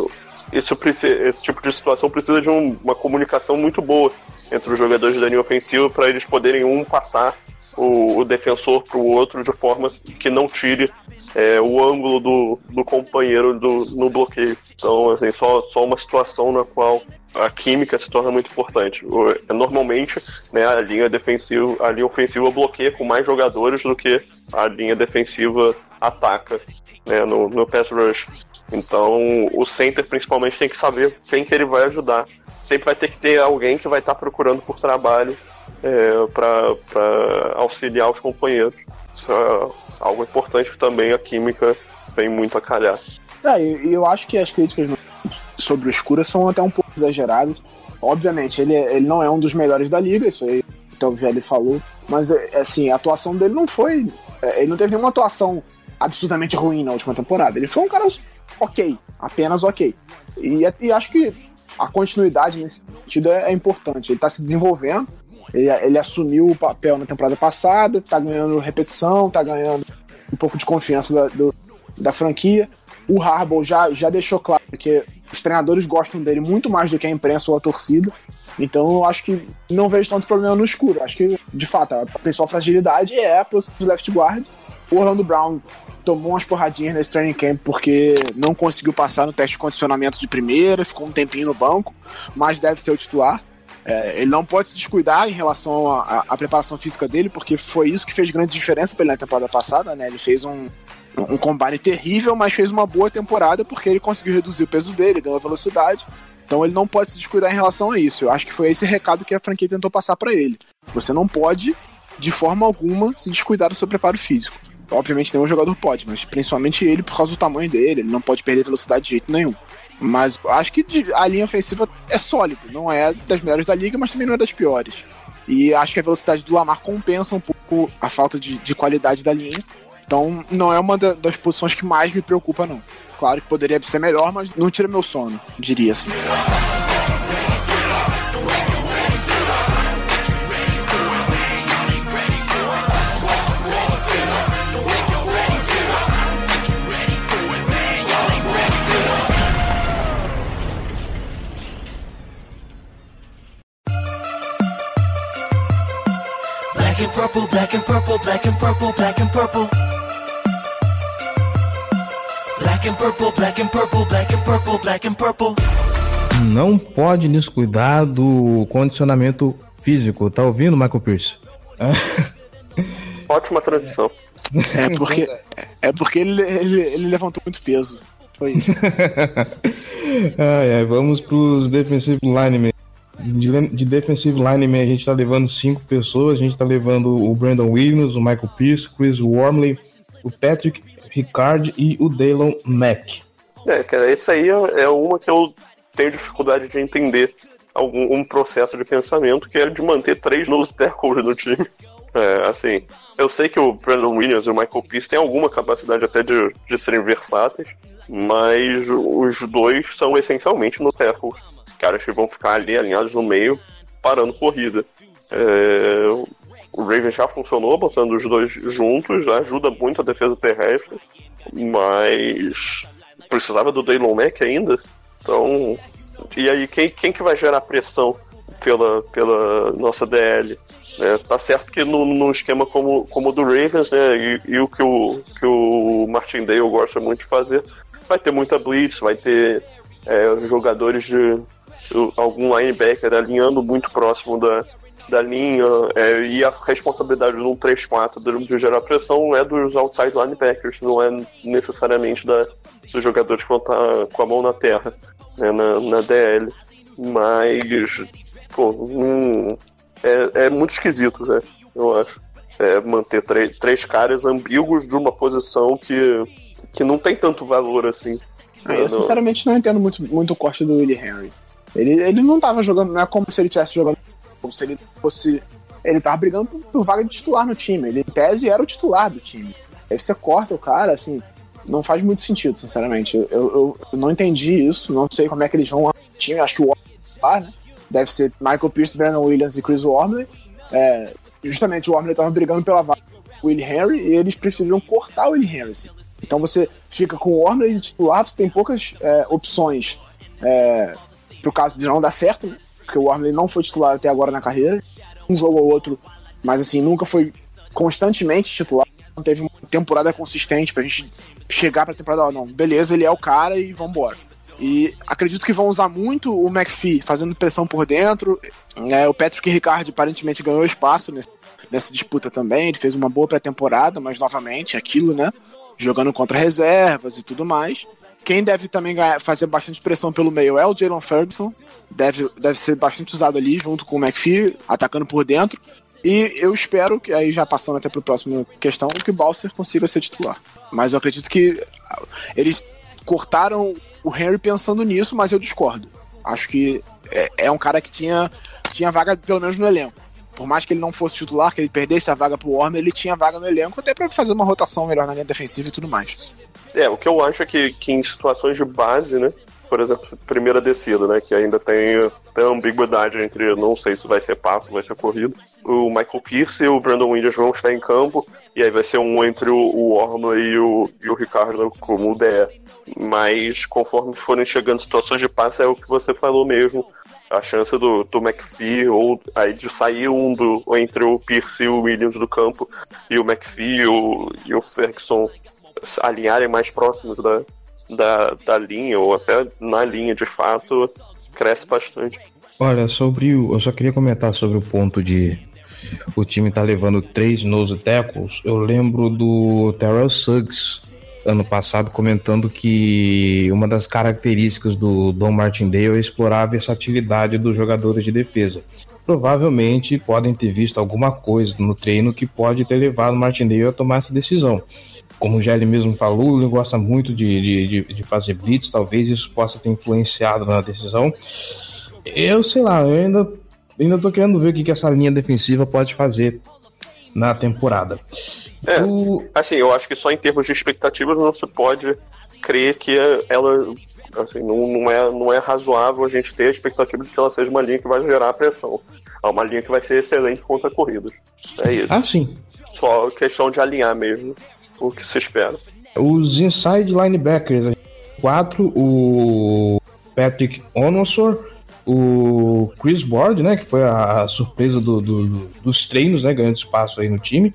isso, esse tipo de situação precisa de um, uma comunicação muito boa entre os jogadores da linha ofensiva para eles poderem um passar o, o defensor para o outro de forma que não tire é, o ângulo do, do companheiro do, no bloqueio. Então, assim, só, só uma situação na qual a química se torna muito importante. Normalmente, né, a linha defensiva, a linha ofensiva bloqueia com mais jogadores do que a linha defensiva ataca né, no, no pass rush. Então, o center principalmente tem que saber quem que ele vai ajudar. Sempre vai ter que ter alguém que vai estar procurando por trabalho é, para auxiliar os companheiros. Isso é algo importante que também a química vem muito a calhar. É, e eu acho que as críticas sobre o Escura são até um pouco exageradas. Obviamente, ele, ele não é um dos melhores da liga, isso aí então o Gelli falou, mas é, assim, a atuação dele não foi. É, ele não teve nenhuma atuação absurdamente ruim na última temporada. Ele foi um cara ok, apenas ok. E, e acho que a continuidade nesse sentido é, é importante. Ele está se desenvolvendo, ele, ele assumiu o papel na temporada passada, tá ganhando repetição, tá ganhando um pouco de confiança da, do, da franquia. O Harbaugh já, já deixou claro porque os treinadores gostam dele muito mais do que a imprensa ou a torcida. Então eu acho que não vejo tanto problema no escuro. Acho que, de fato, a principal fragilidade é a posição de left guard. O Orlando Brown tomou umas porradinhas nesse training camp porque não conseguiu passar no teste de condicionamento de primeira, ficou um tempinho no banco, mas deve ser o titular. É, ele não pode se descuidar em relação à preparação física dele, porque foi isso que fez grande diferença para ele na temporada passada, né? Ele fez um, um combine terrível, mas fez uma boa temporada porque ele conseguiu reduzir o peso dele, ganhou velocidade. Então ele não pode se descuidar em relação a isso. Eu acho que foi esse recado que a franquia tentou passar para ele. Você não pode, de forma alguma, se descuidar do seu preparo físico. Obviamente nenhum jogador pode, mas principalmente ele por causa do tamanho dele, ele não pode perder velocidade de jeito nenhum. Mas acho que a linha ofensiva é sólida, não é das melhores da liga, mas também não é das piores. E acho que a velocidade do Lamar compensa um pouco a falta de, de qualidade da linha. Então não é uma da, das posições que mais me preocupa, não. Claro que poderia ser melhor, mas não tira meu sono, diria assim. Black and purple, black and purple, black and purple, black and purple. Black and purple, black and purple, black and purple, black and purple. Não pode descuidar do condicionamento físico. Tá ouvindo, Michael Pierce? Ótima transição. É porque, é porque ele, ele, ele levantou muito peso. Foi isso. ai, ai, vamos pros defensive linemen. De, de defensive lineman, a gente tá levando cinco pessoas. A gente tá levando o Brandon Williams, o Michael Pierce, Chris Wormley, o Patrick Ricard e o Daylon Mack. É, cara, esse aí é, é uma que eu tenho dificuldade de entender algum um processo de pensamento que é de manter três nose tackles no time. É, assim, eu sei que o Brandon Williams e o Michael Pierce têm alguma capacidade até de, de serem versáteis, mas os dois são essencialmente nos tackles. Caras que vão ficar ali alinhados no meio, parando corrida. É, o Raven já funcionou, botando os dois juntos, ajuda muito a defesa terrestre, mas precisava do Daylon Mack ainda. Então, e aí quem, quem que vai gerar pressão pela, pela nossa DL? É, tá certo que no esquema como, como o do Ravens, né, e, e, o que o, que o Martindale gosta muito de fazer, vai ter muita blitz, vai ter é, jogadores de algum linebacker alinhando muito próximo da, da linha é, e a responsabilidade de um 3-4 de, de gerar pressão é dos outside linebackers, não é necessariamente da, dos jogadores que vão estar tá com a mão na terra, né, na, na DL. Mas, pô, hum, é, é muito esquisito, né, eu acho. É, manter três caras ambíguos de uma posição que, que não tem tanto valor assim. Ah, eu, sinceramente, não entendo muito, muito o corte do Willie Henry. Ele, ele não tava jogando, não é como se ele estivesse jogando como se ele fosse. Ele tava brigando por, por, vaga de titular no time. Ele, em tese, era o titular do time. Aí você corta o cara, assim, não faz muito sentido, sinceramente. Eu, eu, eu não entendi isso, não sei como é que eles vão o time. Acho que o titular, né? Deve ser Michael Pierce, Brandon Williams e Chris Wormley. É, justamente o Wormley tava brigando pela vaga do Will Henry e eles preferiram cortar o Will Henry. Assim. Então você fica com o Wormley de titular, você tem poucas é, opções é, pro caso de não dar certo, porque o Wormley não foi titular até agora na carreira, um jogo ou outro, mas assim, nunca foi constantemente titular, não teve uma temporada consistente pra gente chegar pra temporada, não, beleza, ele é o cara e vambora. E acredito que vão usar muito o McPhee fazendo pressão por dentro. É, o Patrick Ricard aparentemente ganhou espaço nesse, nessa disputa também. Ele fez uma boa pré-temporada, mas novamente aquilo, né? Jogando contra reservas e tudo mais. Quem deve também ganhar, fazer bastante pressão pelo meio é o Jalen Ferguson. Deve, deve ser bastante usado ali, junto com o McPhee, atacando por dentro. E eu espero que, aí já passando até para a próxima questão, que o Balser consiga ser titular. Mas eu acredito que eles cortaram o Henry pensando nisso, mas eu discordo. Acho que é, é um cara que tinha, tinha vaga, pelo menos no elenco. Por mais que ele não fosse titular, que ele perdesse a vaga pro Warner, ele tinha vaga no elenco, até para fazer uma rotação melhor na linha defensiva e tudo mais. É, o que eu acho é que, que em situações de base, né? por exemplo, primeira descida, né? Que ainda tem, tem ambiguidade entre não sei se vai ser passo, vai ser corrido. O Michael Pierce e o Brandon Williams vão estar em campo, e aí vai ser um entre o, o e o, e o Ricardo como o DE. Mas conforme forem chegando situações de passe, é o que você falou mesmo. A chance do, do McPhee ou aí de sair um do, entre o Pierce e o Williams do campo e o McPhee o, e o Ferguson alinharem mais próximos da, da, da linha, ou até na linha de fato, cresce bastante. Olha, sobre o. Eu só queria comentar sobre o ponto de o time tá levando três nose tackles. Eu lembro do Terrell Suggs ano passado comentando que uma das características do Don Martindale é explorar a versatilidade dos jogadores de defesa. Provavelmente podem ter visto alguma coisa no treino que pode ter levado o Martindale a tomar essa decisão como o Gelli mesmo falou, ele gosta muito de, de, de, fazer blitz, talvez isso possa ter influenciado na decisão. Eu sei lá, eu ainda, ainda tô querendo ver o que, que essa linha defensiva pode fazer na temporada. É, o... assim, eu acho que só em termos de expectativas não se pode crer que ela assim, não, não, é, não é razoável a gente ter a expectativa de que ela seja uma linha que vai gerar pressão. É uma linha que vai ser excelente contra corridas. É isso. Ah, sim. Só questão de alinhar mesmo o que se espera. Os inside linebackers, quatro, o Patrick Onosor, o Chris Ward, né, que foi a surpresa do, do, dos treinos, né, ganhando espaço aí no time,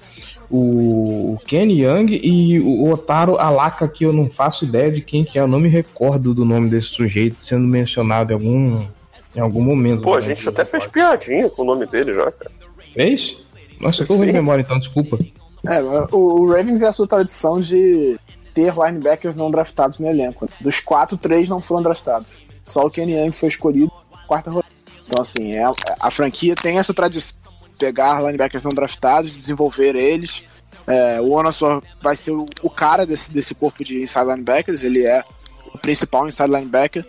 o Kenny Young e o Otaro Alaka, que eu não faço ideia de quem que é, eu não me recordo do nome desse sujeito sendo mencionado em algum, em algum momento. Pô, a gente até fez piadinha com o nome dele já, cara. Fez? Nossa, eu tô ruim de memória então, desculpa. É, o, o Ravens é a sua tradição de ter linebackers não draftados no elenco. Dos quatro, três não foram draftados. Só o Kenny Young foi escolhido quarta rodada. Então, assim, é, a franquia tem essa tradição de pegar linebackers não draftados, desenvolver eles. É, o Onassor vai ser o, o, cara desse, desse corpo de inside linebackers, ele é o principal inside linebacker.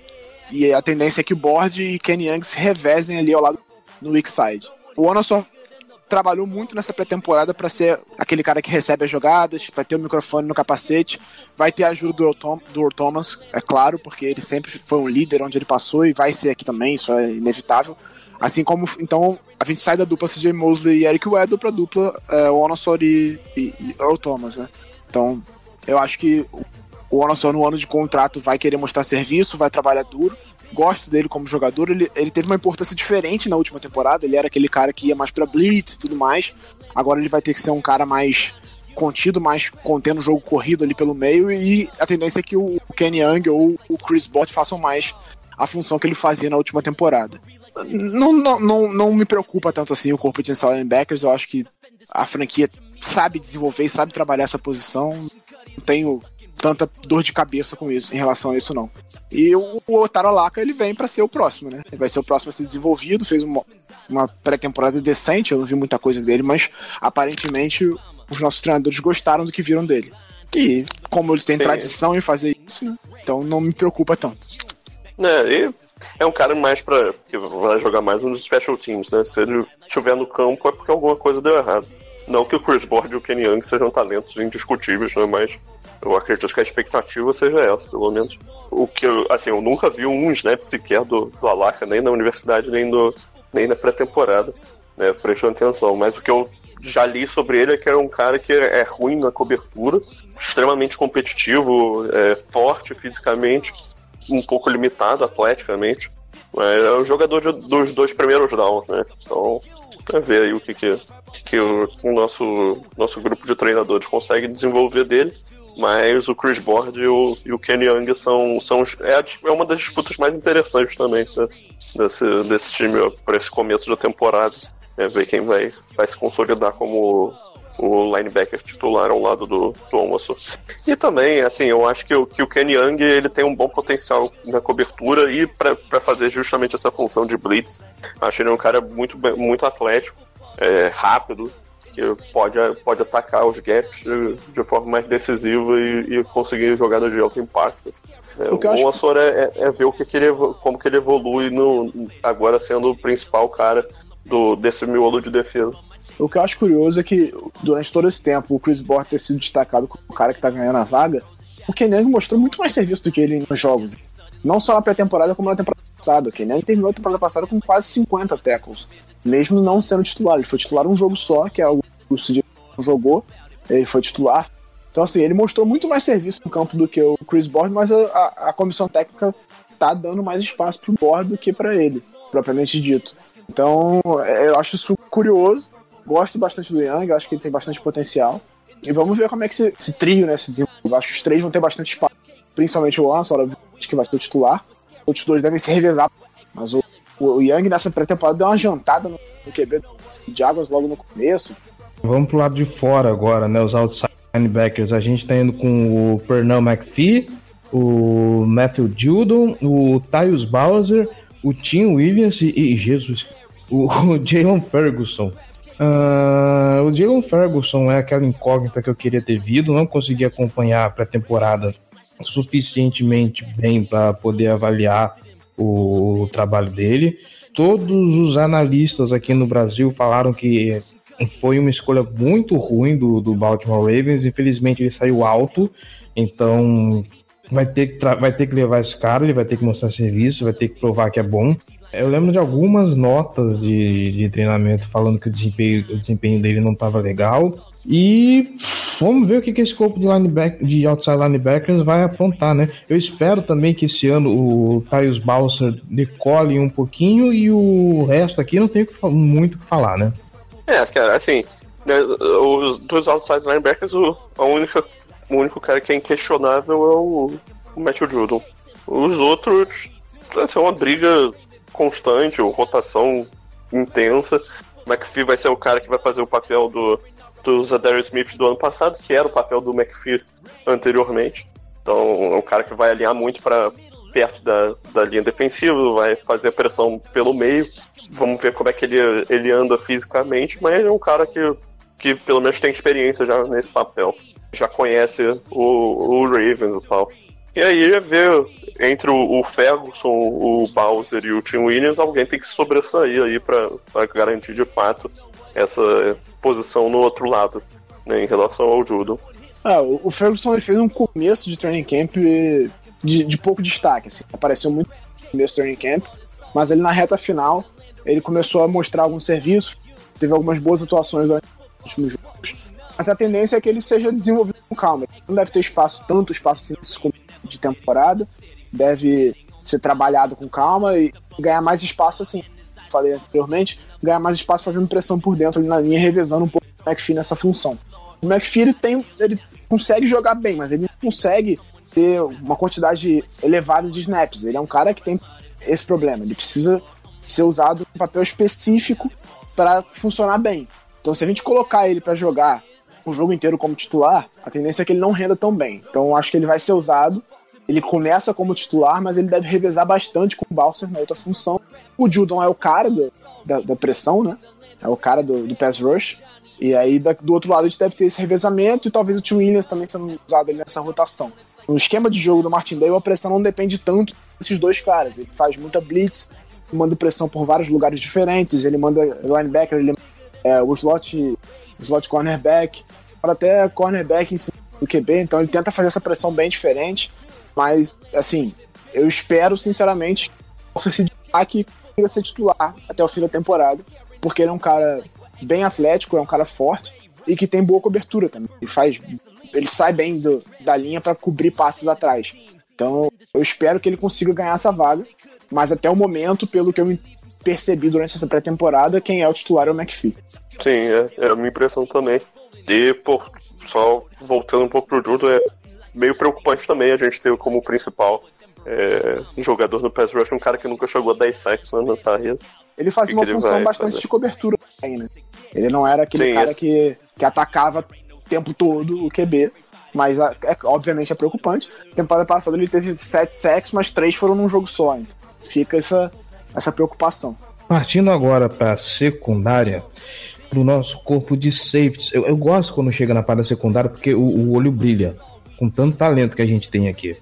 E a tendência é que o Board e Kenny Young se revezem ali ao lado no weak side. O Onassor trabalhou muito nessa pré-temporada para ser aquele cara que recebe as jogadas, vai ter o microfone no capacete, vai ter a ajuda do, Tom, do Thomas, é claro, porque ele sempre foi um líder onde ele passou e vai ser aqui também, isso é inevitável. Assim como, então, a gente sai da dupla CJ Mosley e Eric Weddle pra dupla é, Onosor e, e, e Earl Thomas, né? Então, eu acho que o Onosor no ano de contrato vai querer mostrar serviço, vai trabalhar duro, gosto dele como jogador. Ele, ele teve uma importância diferente na última temporada. Ele era aquele cara que ia mais pra blitz e tudo mais. Agora ele vai ter que ser um cara mais contido, mais contendo o jogo corrido ali pelo meio. E a tendência é que o Kenny Young ou o Chris Bott façam mais a função que ele fazia na última temporada. Não, não, não, não me preocupa tanto assim o corpo de linebackers. Eu acho que a franquia sabe desenvolver sabe trabalhar essa posição. Não tenho tanta dor de cabeça com isso, em relação a isso, não. E o, o Otaro Alaka, ele vem para ser o próximo, né? Ele vai ser o próximo a ser desenvolvido, fez uma, uma pré-temporada decente, eu não vi muita coisa dele, mas aparentemente os nossos treinadores gostaram do que viram dele. E como eles têm Sim. tradição em fazer isso, né? então não me preocupa tanto. É, e é um cara mais para que vai jogar mais nos special teams, né? Se ele estiver no campo é porque alguma coisa deu errado. Não que o Chris Board e o Kenny Young sejam talentos indiscutíveis, né? Mas eu acredito que a expectativa seja essa, pelo menos. O que eu, assim, eu nunca vi um snap sequer do, do nem na universidade, nem, no, nem na pré-temporada, né? Prestando atenção. Mas o que eu já li sobre ele é que era um cara que é ruim na cobertura, extremamente competitivo, é, forte fisicamente, um pouco limitado atleticamente. É o jogador de, dos dois primeiros downs, né? Então, é ver aí o que, que, que o, o nosso, nosso grupo de treinadores consegue desenvolver dele mas o Chris Board e o, e o Kenny Young são, são é, é uma das disputas mais interessantes também tá? desse, desse time para esse começo da temporada. É ver quem vai, vai se consolidar como o linebacker titular ao lado do, do Almoço. E também, assim, eu acho que o, que o Kenny Young ele tem um bom potencial na cobertura e para fazer justamente essa função de blitz. Acho ele um cara muito, muito atlético, é, rápido, que pode, pode atacar os gaps de, de forma mais decisiva e, e, conseguir jogadas de alto impacto. É, o o Açor é, é, é, ver o que, que ele, como que ele evolui no, agora sendo o principal cara do, desse miolo de defesa. O que eu acho curioso é que durante todo esse tempo o Chris Board ter sido destacado como o cara que tá ganhando a vaga, o Kenang mostrou muito mais serviço do que ele nos jogos. Não só na pré-temporada, como na temporada passada. O Kenyan terminou a temporada passada com quase 50 tackles. Mesmo não sendo titular. Ele foi titular um jogo só, que é o que o Cid jogou. Ele foi titular. Então, assim, ele mostrou muito mais serviço no campo do que o Chris Board, mas a, a, a comissão técnica tá dando mais espaço pro Board do que para ele, propriamente dito. Então, é, eu acho isso curioso. Gosto bastante do Young, acho que ele tem bastante potencial. E vamos ver como é que esse, esse trio, né, se desenvolve. Acho que os três vão ter bastante espaço. Principalmente o Lance, que vai ser o titular. Outros dois devem se revezar. Mas o, o Young nessa pré-temporada deu uma jantada no, QB de Águas logo no começo. Vamos pro lado de fora agora, né? Os outside linebackers. A gente tá indo com o Pernell McPhee, o Matthew Judon, o Tyus Bowser, o Tim Williams e, e Jesus, o, o Jalen Ferguson. Uh, o Jalen Ferguson é aquela incógnita que eu queria ter visto, não consegui acompanhar a pré-temporada suficientemente bem para poder avaliar o, o, trabalho dele. Todos os analistas aqui no Brasil falaram que foi uma escolha muito ruim do, do Baltimore Ravens. Infelizmente ele saiu alto, então vai ter, que vai ter que levar esse cara, ele vai ter que mostrar serviço, vai ter que provar que é bom. Eu lembro de algumas notas de, de treinamento falando que o desempenho, o desempenho dele não estava legal. E vamos ver o que, que esse corpo de, linebacker, de outside linebackers vai aprontar, né? Eu espero também que esse ano o Tyus Balser decole um pouquinho e o resto aqui não tem muito o que falar, né? É, cara, assim, né, os dois outside linebackers, o, a única, o único cara que é inquestionável é o, o Matthew Judon. Os outros, vai ser uma briga constante, rotação intensa. McPhee vai ser o cara que vai fazer o papel do, do Zadarius Smith do ano passado, que era o papel do McPhee anteriormente. Então é um cara que vai alinhar muito para perto da, da linha defensiva, vai fazer a pressão pelo meio. Vamos ver como é que ele, ele anda fisicamente, mas é um cara que, que pelo menos tem experiência já nesse papel. Já conhece o, o Ravens e tal. E aí é ver entre o, o Ferguson, o Bowser e o Tim Williams, alguém tem que sobressair aí para garantir de fato essa posição no outro lado, né, em relação ao Judo. Ah, o Ferguson fez um começo de training camp de, de pouco destaque, assim. Apareceu muito no começo do training camp, mas ele na reta final ele começou a mostrar algum serviço, teve algumas boas atuações nos últimos jogos. Mas a tendência é que ele seja desenvolvido com calma. Ele não deve ter espaço, tanto espaço assim de temporada, deve ser trabalhado com calma e ganhar mais espaço assim. Falei anteriormente, ganhar mais espaço fazendo pressão por dentro ali na linha, revezando um pouco o McPhee nessa função. O McPhee ele tem, ele consegue jogar bem, mas ele não consegue ter uma quantidade elevada de snaps. Ele é um cara que tem esse problema. Ele precisa ser usado em papel específico para funcionar bem. Então, se a gente colocar ele para jogar o jogo inteiro como titular, a tendência é que ele não renda tão bem. Então, acho que ele vai ser usado. Ele começa como titular, mas ele deve revezar bastante com o Balser na outra função. O Judon é o cara do, da, da, pressão, né? É o cara do, do pass rush. E aí, da, do outro lado, a gente deve ter esse revezamento e talvez o Tim Williams também sendo usado ali nessa rotação no esquema de jogo do Martindale, a pressão não depende tanto desses dois caras. Ele faz muita blitz, manda pressão por vários lugares diferentes, ele manda linebacker, ele é, o slot, o slot cornerback, para até cornerback em cima do QB, então ele tenta fazer essa pressão bem diferente, mas assim, eu espero sinceramente que possa se e ser titular até o fim da temporada, porque ele é um cara bem atlético, é um cara forte e que tem boa cobertura também. Ele faz ele sai bem do, da linha para cobrir passes atrás. Então, eu espero que ele consiga ganhar essa vaga. Mas até o momento, pelo que eu percebi durante essa pré-temporada, quem é o titular é o McPhee. Sim, é, é a minha impressão também. E, pô, só voltando um pouco pro Judo, é meio preocupante também a gente ter como principal é, jogador no pass rush um cara que nunca chegou a 10 sacks né, na carreira. Ele fazia uma função bastante fazer? de cobertura também, né? Ele não era aquele Sim, cara que, que atacava tempo todo o QB. Mas é, obviamente é preocupante. Temporada passada ele teve sete sacks, mas três foram num jogo só. Então fica essa, essa preocupação. Partindo agora para a secundária, para o nosso corpo de safeties. Eu, eu, gosto quando chega na parte secundária porque o, o, olho brilha. Com tanto talento que a gente tem aqui.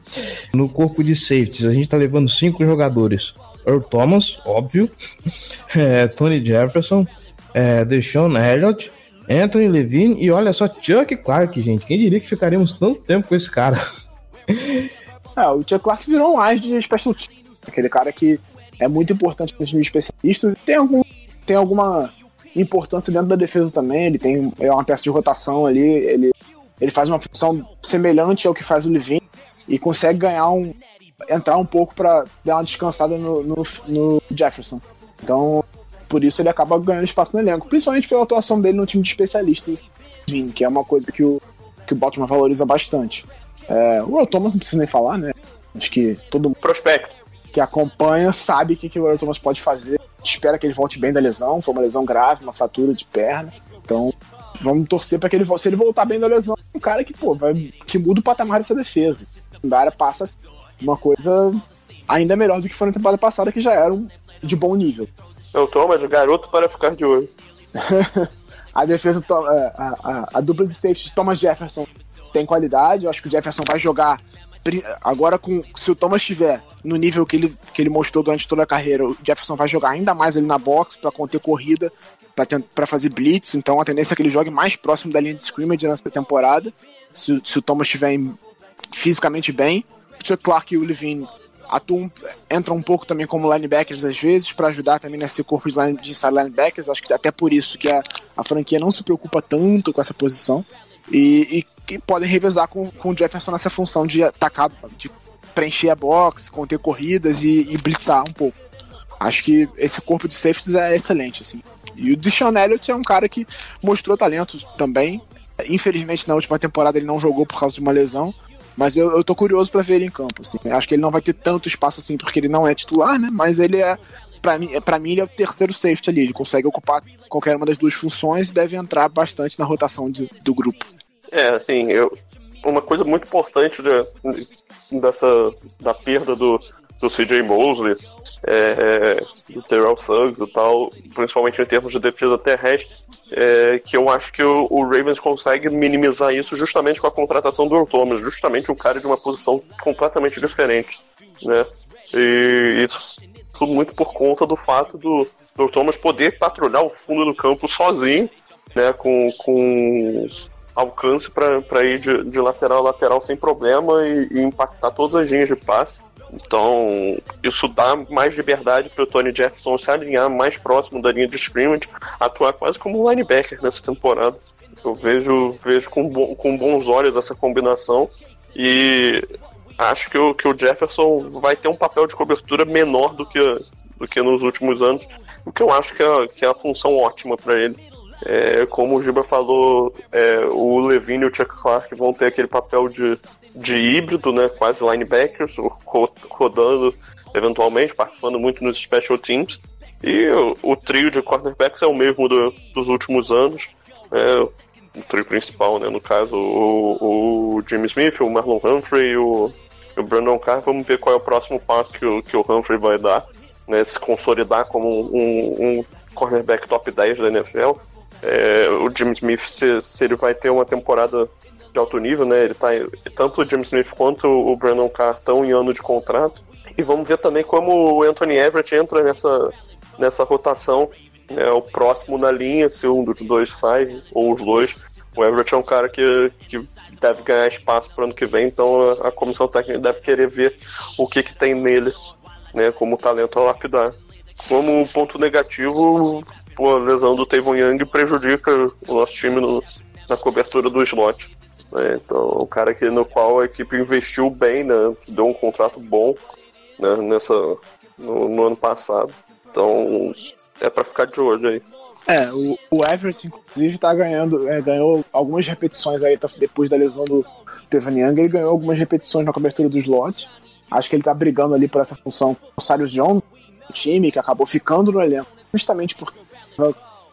No corpo de safeties, a gente está levando cinco jogadores. Earl Thomas, óbvio. É, Tony Jefferson. É, Deshaun Elliott Anthony Levine e olha só, Chuck Clark, gente. Quem diria que ficaríamos tanto tempo com esse cara? É, o Chuck Clark virou um as de special team. Aquele cara que é muito importante nos times especialistas e tem, algum, tem alguma importância dentro da defesa também. Ele tem é uma peça de rotação ali, ele, ele faz uma função semelhante ao que faz o Levine e consegue ganhar um. entrar um pouco para dar uma descansada no, no, no, Jefferson. Então, por isso ele acaba ganhando espaço no elenco, principalmente pela atuação dele no time de especialistas, que é uma coisa que o, que o Baltimore valoriza bastante. É, o Earl Thomas não precisa nem falar, né? Acho que todo mundo. Prospecto. Que acompanha sabe o que, que o Earl Thomas pode fazer. Espera que ele volte bem da lesão. Foi uma lesão grave, uma fratura de perna. Então, vamos torcer para que ele se ele voltar bem da lesão, é um cara que, pô, vai, que muda o patamar dessa defesa. Da área passa uma coisa ainda melhor do que foi na temporada passada, que já era um, de bom nível. Eu Thomas, garoto para ficar de olho. a defesa, é, a, a, a, dupla de safety de Thomas Jefferson tem qualidade. Eu acho que o Jefferson vai jogar agora com se o Thomas estiver no nível que ele, que ele mostrou durante toda a carreira, o Jefferson vai jogar ainda mais ali na box para conter corrida, para fazer blitz. Então a tendência é que ele jogue mais próximo da linha de scrimmage nessa temporada. Se, se o Thomas estiver fisicamente bem, o Chuck Clark e o Levine atuam, entram um pouco também como linebackers às vezes, para ajudar também nesse corpo de, line, de inside linebackers. Acho que até por isso que a, a franquia não se preocupa tanto com essa posição. E, e que podem revezar com, com o Jefferson nessa função de atacar, de preencher a box, conter corridas e, e blitzar um pouco. Acho que esse corpo de safeties é excelente, assim. E o Deshaun Elliott é um cara que mostrou talento também. Infelizmente, na última temporada ele não jogou por causa de uma lesão. Mas eu, eu tô curioso para ver ele em campo. Assim. Acho que ele não vai ter tanto espaço assim, porque ele não é titular, né? Mas ele é. Pra mim, pra mim, ele é o terceiro safety ali. Ele consegue ocupar qualquer uma das duas funções e deve entrar bastante na rotação de, do grupo. É, assim, eu, uma coisa muito importante de, dessa da perda do, do CJ Mosley, é, do Terrell Suggs e tal, principalmente em termos de defesa terrestre, é, que eu acho que o, o, Ravens consegue minimizar isso justamente com a contratação do Thomas, justamente um cara de uma posição completamente diferente, né? E isso, isso muito por conta do fato do, do Thomas poder patrulhar o fundo do campo sozinho, né, com, com alcance para ir de, de, lateral a lateral sem problema e, e, impactar todas as linhas de passe. Então, isso dá mais liberdade para o Tony Jefferson se alinhar mais próximo da linha de scrimmage, atuar quase como um linebacker nessa temporada. Eu vejo, vejo com, bo com bons olhos essa combinação e acho que o, que o Jefferson vai ter um papel de cobertura menor do que, do que nos últimos anos, o que eu acho que é, que é a função ótima para ele. É, como o Giba falou, é, o Levine e o Chuck Clark vão ter aquele papel de, de híbrido, né, quase linebackers, rodando eventualmente, participando muito nos special teams. E o, o trio de cornerbacks é o mesmo do, dos últimos anos. É, o trio principal, né, no caso, o, o Jimmy Smith, o Marlon Humphrey e o, o Brandon Carr. Vamos ver qual é o próximo passo que o, que o Humphrey vai dar, né, se consolidar como um, um cornerback top 10 da NFL é, o Jim Smith, se, se, ele vai ter uma temporada de alto nível, né? Ele tá, tanto o Jim Smith quanto o Brandon Carr estão em ano de contrato. E vamos ver também como o Anthony Everett entra nessa, nessa rotação. Né, o próximo na linha, se um dos dois sai, ou os dois. O Everett é um cara que, que deve ganhar espaço para o ano que vem, então a, a, comissão técnica deve querer ver o que, que tem nele, né, como talento a lapidar. Como ponto negativo, a lesão do Tevon Young prejudica o nosso time no, na cobertura do slot. Né? Então, um cara que, no qual a equipe investiu bem, né? deu um contrato bom né? Nessa, no, no ano passado. Então, é para ficar de olho aí. É, o, o inclusive, tá ganhando, é, ganhou algumas repetições aí, tá, depois da lesão do Tevon Young, ele ganhou algumas repetições na cobertura do slot. Acho que ele tá brigando ali por essa função com o Sarius Jones, o time, que acabou ficando no elenco, justamente porque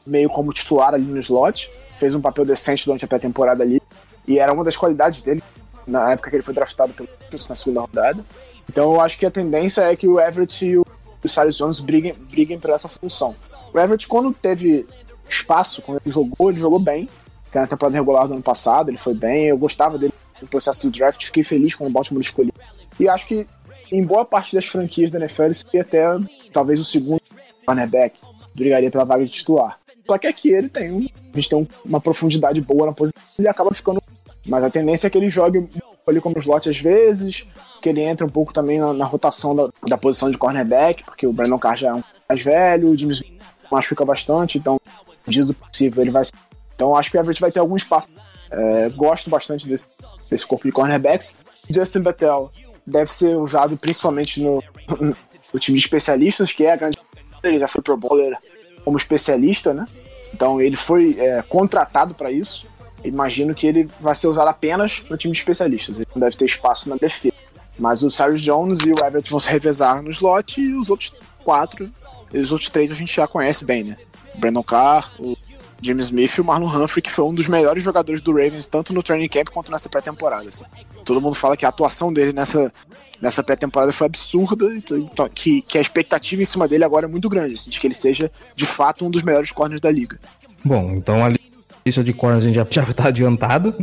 meio como titular ali no slot, fez um papel decente durante a pré-temporada ali, e era uma das qualidades dele na época que ele foi draftado pelo na segunda rodada. Então eu acho que a tendência é que o Everett e o, o Cyrus Jones briguem, briguem por essa função. O Everett, quando teve espaço, quando ele jogou, ele jogou bem. Até na temporada regular do ano passado, ele foi bem. Eu gostava dele no processo do draft, fiquei feliz quando o Baltimore escolheu. E acho que em boa parte das franquias da NFL ele seria até talvez o segundo cornerback brigaria pela vaga de titular. Só que aqui ele tem um, a gente tem uma profundidade boa na posição, ele acaba ficando. Mas a tendência é que ele jogue ali como slot às vezes, que ele entra um pouco também na, na rotação da, da, posição de cornerback, porque o Brandon Carr já é um mais velho, o James machuca bastante, então, medida do possível, ele vai. Então, acho que o Everett vai ter algum espaço. É, gosto bastante desse, desse corpo de cornerbacks. Justin Bethel deve ser usado principalmente no, no time de especialistas, que é a grande. Ele já foi pro bowler como especialista, né? Então ele foi é, contratado para isso. Imagino que ele vai ser usado apenas no time de especialistas. Ele não deve ter espaço na defesa. Mas o Cyrus Jones e o Everett vão se revezar no slot e os outros quatro, os outros três a gente já conhece bem, né? O Brandon Carr, o James Smith e o Marlon Humphrey, que foi um dos melhores jogadores do Ravens, tanto no training camp quanto nessa pré-temporada. Assim. Todo mundo fala que a atuação dele nessa, nessa pré-temporada foi absurda, então, então, que, que a expectativa em cima dele agora é muito grande, assim, de que ele seja de fato um dos melhores corners da liga. Bom, então a lista de corners a gente já, já tá adiantado,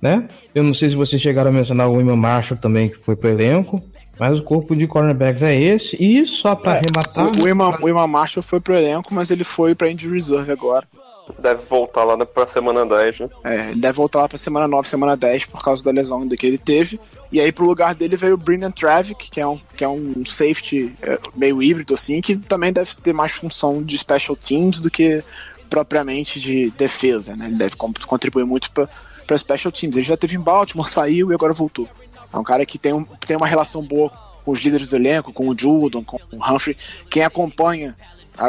né? Eu não sei se vocês chegaram a mencionar o William Marshall também, que foi pro elenco. Mas o corpo de cornerbacks é esse. E só para é, arrematar. O, o, Iman, Marshall foi pro elenco, mas ele foi pra injury reserve agora. Deve voltar lá pra semana 10, né? É, ele deve voltar lá pra semana 9, semana 10, por causa da lesão que ele teve. E aí pro lugar dele veio o Brendan Travick, que é um, que é um safety é, meio híbrido, assim, que também deve ter mais função de special teams do que propriamente de defesa, né? Ele deve contribuir muito para para special teams. Ele já teve em Baltimore, saiu e agora voltou. É um cara que tem, um, tem uma relação boa com os líderes do elenco, com o Judon, com o Humphrey. Quem acompanha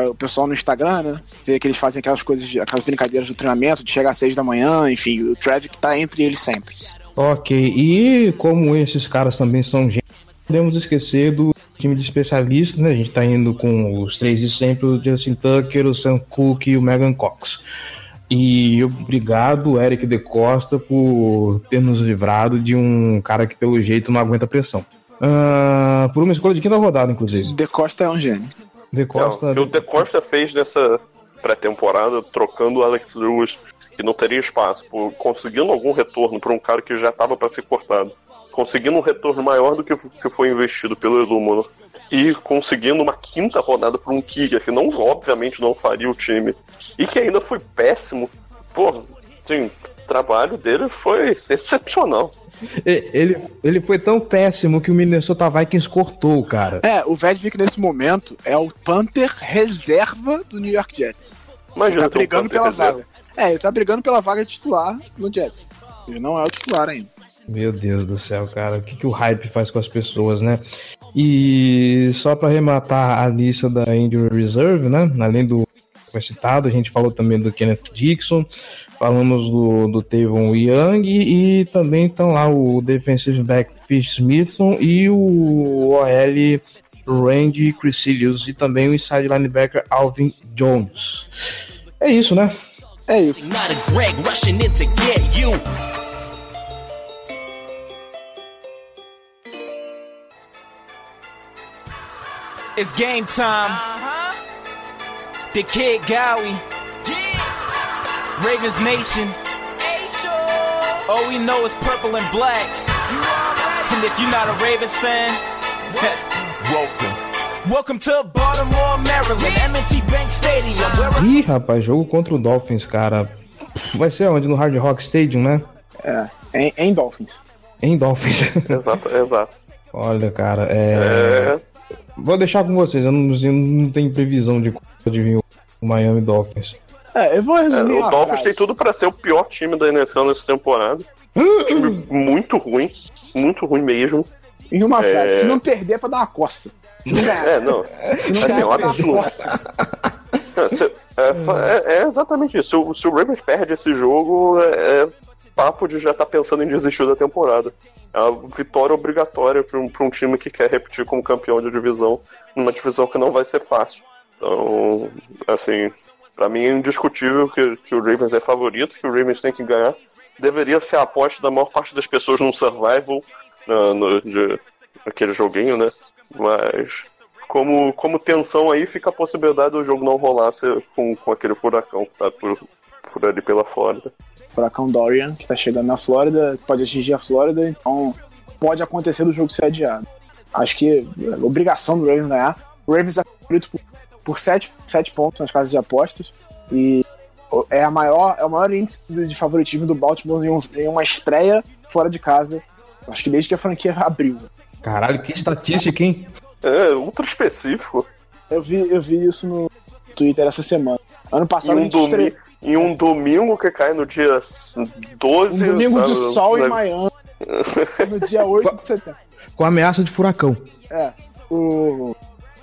o pessoal no Instagram, né? Vê que eles fazem aquelas coisas, aquelas brincadeiras do treinamento, de chegar às seis da manhã, enfim, o Travick tá entre eles sempre. Ok, e como esses caras também são gente, podemos esquecer do time de especialistas, né? A gente tá indo com os três de sempre, o Justin Tucker, o Sam Cook e o Megan Cox. E obrigado, Eric de Costa, por ter nos livrado de um cara que, pelo jeito, não aguenta pressão. Uh, por uma escolha de quinta rodada, inclusive. De Costa é um gênio. De Costa. O De Costa fez nessa pré-temporada, trocando o Alex Lewis, que não teria espaço, por, conseguindo algum retorno para um cara que já estava para ser cortado. Conseguindo um retorno maior do que, que foi investido pelo Illuminor. E conseguindo uma quinta rodada para um kicker, que não, obviamente não faria o time. E que ainda foi péssimo. Pô, sim, o trabalho dele foi excepcional. Ele, ele foi tão péssimo que o Minnesota Vikings cortou, cara. É, o Vedvik nesse momento é o Panther reserva do New York Jets. Imagina, ele tá brigando pela reserva. vaga. É, ele tá brigando pela vaga titular no Jets. Ele não é o titular ainda. Meu Deus do céu, cara. O que, que o hype faz com as pessoas, né? E só para arrematar a lista da Injury Reserve, né? Além do foi citado, a gente falou também do Kenneth Dixon, falamos do, do Tevon Young e também estão lá o defensive back Fish Smithson e o OL Randy Crisilius e também o inside linebacker Alvin Jones. É isso, né? É isso. It's game time. Uh-huh. The Kid Gowie. Ravens Nation. All we know is purple and black. And if you're not a Ravens fan, welcome. Welcome to Baltimore, Maryland, M&T Bank Stadium. Ih, rapaz, jogo contra o Dolphins, cara. Vai ser onde? No Hard Rock Stadium, né? É, em, em Dolphins. Em Dolphins. exato, exato. Olha, cara, é... é... Vou deixar com vocês, eu não, eu não tenho previsão de de vir o Miami Dolphins. É, eu vou resumir. É, o Dolphins tem tudo para ser o pior time da NFL nessa temporada. um time muito ruim, muito ruim mesmo. Em uma é... frase, se não perder é pra dar uma coça. Se não ganhar, é, não. Se não assim, ganhar, é um absurdo. É, é, é, exatamente isso. Se o, se o Ravens perde esse jogo, é, é papo de já estar tá pensando em desistir da temporada. É uma vitória obrigatória para um, um time que quer repetir como campeão de divisão, numa divisão que não vai ser fácil. Então, assim, para mim é indiscutível que, que o Ravens é favorito, que o Ravens tem que ganhar. Deveria ser a aposta da maior parte das pessoas num survival, no, no, de, aquele joguinho, né? Mas como, como tensão aí, fica a possibilidade do jogo não rolar com, com aquele furacão que tá por, por ali pela Flórida furacão Dorian, que está chegando na Flórida, pode atingir a Flórida, então pode acontecer do jogo ser adiado. Acho que é obrigação do Ravens ganhar. O Ravens é favorito por, por sete, sete pontos nas casas de apostas e é, a maior, é o maior índice de favoritismo do Baltimore em, um, em uma estreia fora de casa Acho que desde que a franquia abriu. Caralho, que estatística, hein? É, ultra específico. Eu vi, eu vi isso no Twitter essa semana. Ano Em passado a um, domi estreou. em um domingo que cai no dia 12. Um domingo de sabe? sol em? Miami. no dia 8 de setembro. Com ameaça de furacão. É. O.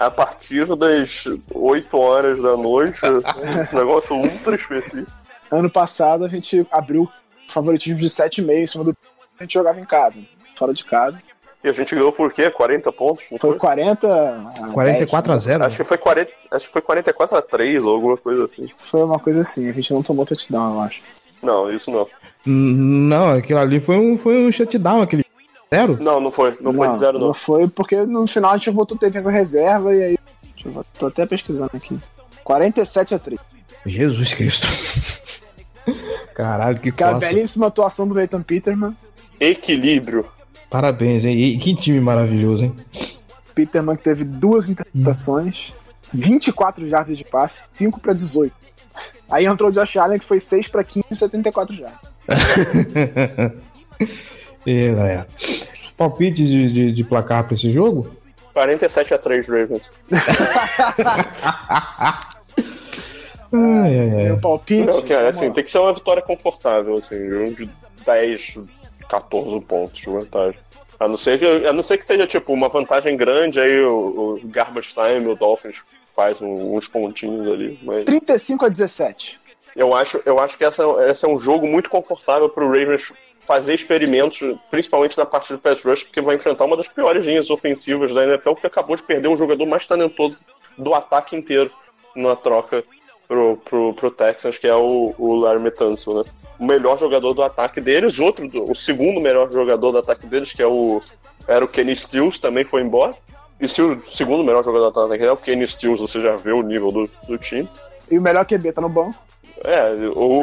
A partir das 8 horas da noite, um negócio ultra específico. Ano passado a gente abriu favoritismo de 7,5 em cima do. A gente jogava em casa. Fora de casa. E a gente ganhou por quê? 40 pontos? Foi foi? 40. a 44 a 0. Acho que foi 40, acho que foi 44 a 3 ou alguma coisa assim. 10. Foi uma coisa assim. A gente não tomou touchdown, eu acho. Não, isso não. Não, aquilo ali foi um, foi um shutdown, aquele zero. Não, não foi. Não, foi de zero, não. Não foi porque no final a gente botou defesa reserva e aí. Deixa eu tô até pesquisando aqui. 47 a 3. Jesus Cristo. Caralho, que Aquela classe. belíssima atuação do Nathan Peterman. Equilíbrio. Parabéns, hein? E que time maravilhoso, hein? Peterman que teve duas interceptações, 24 jardas de passe, 5 para 18. Aí entrou o Josh Allen que foi 6 para 15 e 74 jardas. E, galera. Palpite de, de, de placar pra esse jogo? 47 a 3 Ravens. Ai, ai, ai. Meu palpite. Não, que, é, vamos assim, lá. tem que ser uma vitória confortável, assim, de uns 10, 14 pontos de vantagem. A não ser que, a não ser que seja tipo uma vantagem grande, aí o, o Garbage Time, o Dolphins faz um- uns pontinhos ali. Mas 35 a 17. eu acho, eu acho que essa, esse é um jogo muito confortável pro Ravens fazer experimentos, principalmente na parte do pass rush, porque vai enfrentar uma das piores linhas ofensivas da NFL, que acabou de perder um jogador mais talentoso do ataque inteiro na troca pro, pro, pro Texans, que é o, o Larry Tunsil, né? O melhor jogador do ataque deles, outro, o segundo melhor jogador do ataque deles, que é o era o Kenny Stills, também foi embora. E se o segundo melhor jogador do ataque é o Kenny Stills, você já vê o nível do, do time. E o melhor QB tá no banco. É, o.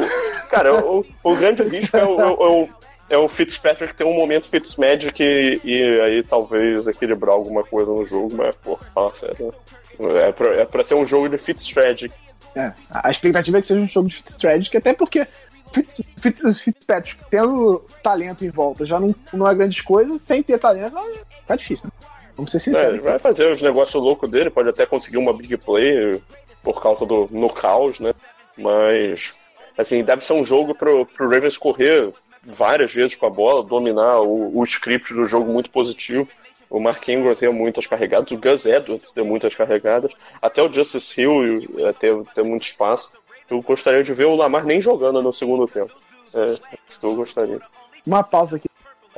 Cara, o, o grande risco é o, é o, é o Fitzpatrick ter um momento Fitzmagic e, e aí talvez equilibrar alguma coisa no jogo, mas, pô, fala sério. né? É pra, é pra ser um jogo de Fitzstrategic. É, a expectativa é que seja um jogo de Fitzstrategic, até porque Fitz, Fitz, Fitzpatrick tendo talento em volta já não, não é grande coisa, sem ter talento vai ficar difícil, né? Vamos ser É, sinceros. ele vai fazer os negócios loucos dele, pode até conseguir uma big play por causa do no caos, né? Mas, assim, deve ser um jogo pro, pro Ravens correr várias vezes com a bola, dominar o, o script do jogo muito positivo. O Mark Ingram tem muitas carregadas, o Gus Edwards tem muitas carregadas, até o Justice Hill eh, tem, tem muito espaço. Eu gostaria de ver o Lamar nem jogando no segundo tempo. É, isso que eu gostaria. Uma pausa aqui,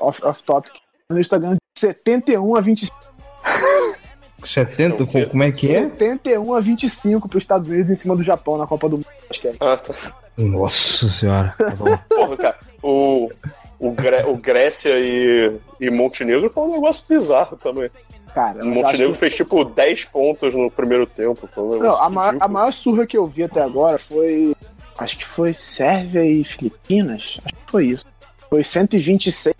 off, off topic. No Instagram, de 71 a 25. 70, co- como é que é? 71 a 25 para os Estados Unidos em cima do Japão na Copa do Mundo. Acho que é. Ah, tá. Nossa senhora. Tá. Porra, cara, o, o, Gré- o Grécia e, e Montenegro foi um negócio bizarro também. Cara, Montenegro que- fez tipo 10 pontos no primeiro tempo. Foi um Não, a, maior, a maior surra que eu vi até agora foi. Acho que foi Sérvia e Filipinas. Acho que foi isso. Foi 126.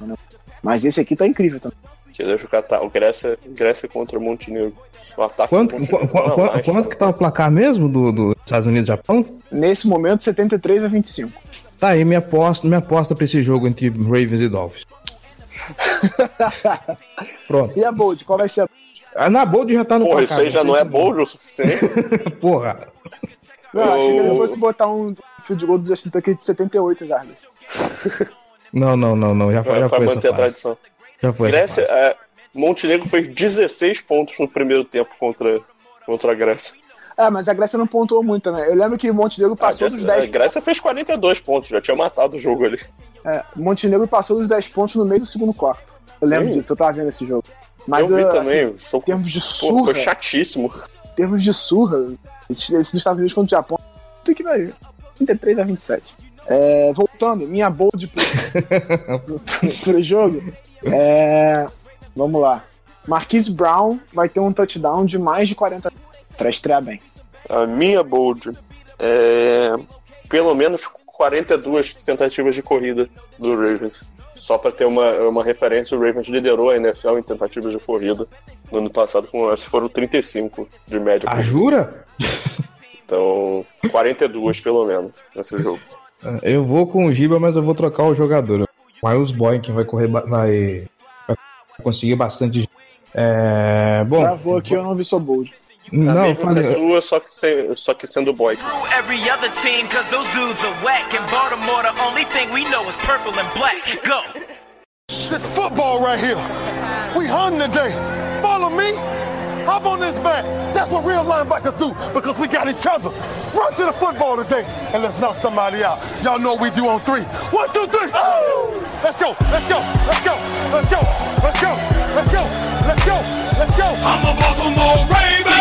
né? Mas esse aqui tá incrível também. Que deixa o Catar. O Grécia, Grécia contra o Montenegro. O ataque Quanto, Montenegro qu- qu- mais, quanto né? que tá o placar mesmo do, do Estados Unidos e Japão? Nesse momento, 73 a 25. Tá aí minha aposta, minha aposta pra esse jogo entre Ravens e Dolphins. Pronto. E a Bold, qual vai ser a. Ah, Na Bold já tá no Porra, placar. isso aí já não é bold o suficiente. Porra. Não, achei que ele fosse botar um field goal do Justin Tucker de 78 jardas. Não, não, não, não. Já, foi, já pra foi essa manter a fase. tradição. Já foi. Grécia, é, Montenegro fez 16 pontos no primeiro tempo contra, contra a Grécia. É, mas a Grécia não pontuou muito, né? Eu lembro que o Montenegro A passou dos Grécia, 10 a Grécia fez 42 pontos, já tinha matado o jogo ali. É, Montenegro passou dos 10 pontos no meio do segundo quarto. Eu lembro Sim. disso, eu tava vendo esse jogo. Mas eu vi uh, também, assim, o jogo termos de pô, surra, foi chatíssimo. em termos de surra, esse, esse dos Estados Unidos contra o Japão, tem que ver. 33 a 27. É, voltando, minha bold pro, pro, pro jogo. É, vamos lá. Marquise Brown vai ter um touchdown de mais de 40 pra estrear bem. A minha bold é pelo menos 42 tentativas de corrida do Ravens. Só para ter uma, uma referência, o Ravens liderou a NFL em tentativas de corrida no ano passado, com acho que foram 35 de média. Ah, jura? Então, 42 pelo menos nesse jogo. Eu vou com o Giba, mas eu vou trocar o jogador. Miles Boy, que vai correr, vai, vai conseguir bastante. É, bom, Travou aqui, eu não vi só bold. Não, a mesma falei... pessoa, é só que, sem, só que sendo boy. This football right here. We hung today. Follow me. Hop on this back. That's what real linebackers do because we got each other. Run to the football today and let's knock somebody out. Y'all know what we do on three. One, two, three. Oh! Let's go. Let's go. Let's go. Let's go. Let's go. Let's go. Let's go. Let's go. I'm a Baltimore Raven!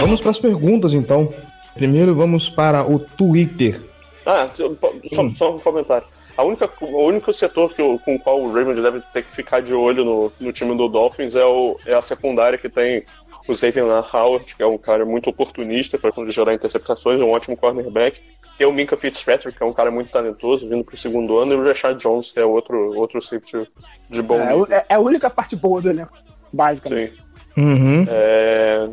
Vamos para as perguntas então. Primeiro vamos para o Twitter. Ah, só, só um comentário. A única, o único setor que, com o qual o Ravens deve ter que ficar de olho no, no time do Dolphins é, o, é a secundária que tem o Xavier Howard, que é um cara muito oportunista para gerar interceptações, um ótimo cornerback. Tem o Minka Fitzpatrick, que é um cara muito talentoso, vindo para o segundo ano, e o Rashad Jones, que é outro, outro safety de bom É, é, é a única parte boa do elenco, basicamente. Sim. Uhum. É,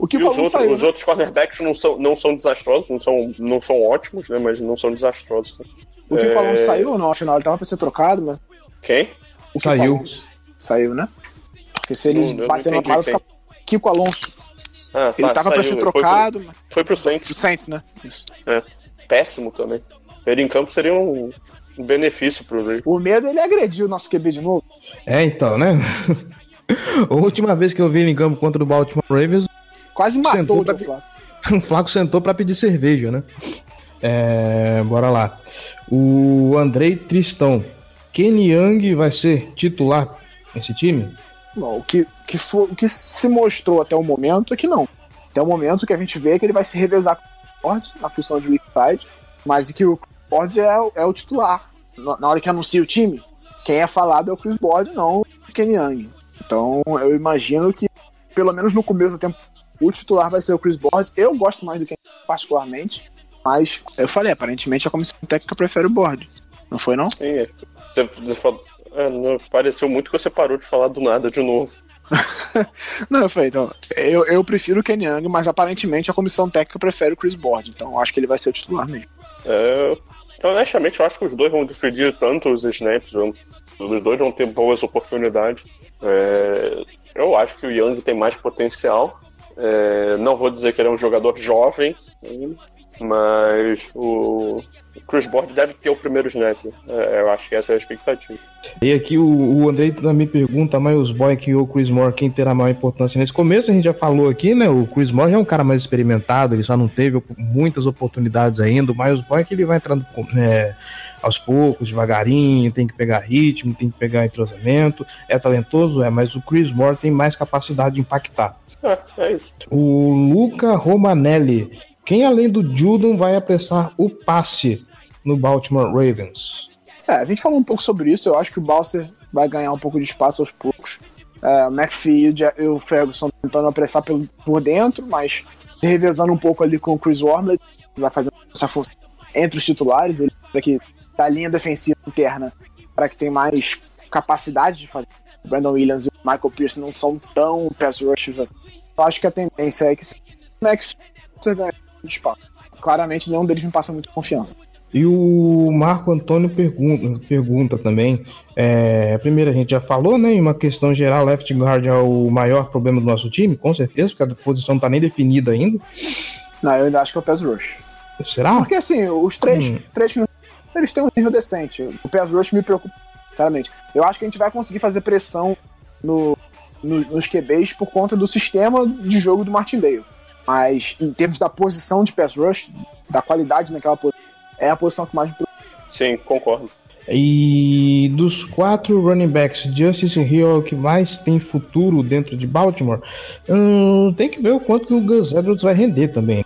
O que e os, outros, saiu, os né? outros cornerbacks não são, não são desastrosos, não são, não são ótimos, né, mas não são desastrosos. O que é- saiu ou não? Afinal, ele tava pra ser trocado, mas. Quem? O Saiu. Kiko Alonso Saiu, né? Porque se eu não baterem na parada, fica. Kiko Alonso. Ah, Ele tá, tava pra saiu, ser foi pro- trocado, mas. Foi pro Saints. O Saints, né? Isso. É. Péssimo também. Ele em campo seria um, um benefício pro Ravens. O medo ele agredir o nosso QB de novo. É, então, né? a última vez que eu vi ele em campo contra o Baltimore Ravens, Quase matou Sentou o pra- Joe Flacco. o Flaco sentou para pedir cerveja, né? É, bora lá. O Andrei Tristão. Kenny Young vai ser titular nesse time? Bom, o que, que for, o que se mostrou até o momento é que não. Até o momento que a gente vê é que ele vai se revezar com o Ford na função de weak side, mas que o Ford é, é o titular. Na, hora que anuncia o time, quem é falado é o Chris Board, não o Kenny Young. Então eu imagino que, pelo menos no começo do tempo, o titular vai ser o Chris Board. Eu gosto mais do Kenny particularmente, mas eu falei, aparentemente a comissão técnica prefere o Board. Não foi, não? Sim, é. Você, você falou- é, não, pareceu muito que você parou de falar do nada de novo. Não, eu falei, então, eu, eu prefiro o Kenny Young, mas aparentemente a comissão técnica prefere o Chris Board, então eu acho que ele vai ser o titular mesmo. É, honestamente, eu acho que os dois vão dividir tanto os snaps, os dois vão ter boas oportunidades. É, eu acho que o Young tem mais potencial. É, não vou dizer que ele é um jogador jovem, mas o Chris Board deve ter o primeiro snap. É, eu acho que essa é a expectativa. E aqui o, o Andrei também pergunta, Miles Boyk ou o Chris Moore, quem terá maior importância nesse começo? A gente já falou aqui, né? O Chris Moore é um cara mais experimentado, ele só não teve muitas oportunidades ainda. O Miles Boyk ele vai entrando é, aos poucos, devagarinho, tem que pegar ritmo, tem que pegar entrosamento. É talentoso, é, mas o Chris Moore tem mais capacidade de impactar. É, é isso. O Luca Romanelli. Quem além do Judon vai apressar o passe no Baltimore Ravens? É, a gente falou um pouco sobre isso, eu acho que o Balser vai ganhar um pouco de espaço aos poucos. É, o McPhee e o Ferguson tentando apressar pelo, por dentro, mas se revezando um pouco ali com o Chris Wormley, que vai fazer essa força entre os titulares, para que da linha defensiva interna, para que tem mais capacidade de fazer. O Brandon Williams e o Michael Pierce não são tão pass rushers assim. Eu acho que a tendência é que o de espaço. Claramente nenhum deles me passa muita confiança. E o Marco Antônio pergunta, pergunta também. É, primeiro, a gente já falou, né? Em uma questão geral, left guard é o maior problema do nosso time, com certeza, porque a posição não tá nem definida ainda. Não, eu ainda acho que é o pass rush. Será? Porque assim, os três, Hum. três eles têm um nível decente. O pass rush me preocupa, sinceramente. Eu acho que a gente vai conseguir fazer pressão no, no- nos QBs por conta do sistema de jogo do Martindale. Mas em termos da posição de pass rush, da qualidade naquela posição, é a posição que mais me preocupa. Sim, concordo. E dos quatro running backs, Justice Hill é o que mais tem futuro dentro de Baltimore. Hum, tem que ver o quanto que o Gus Edwards vai render também.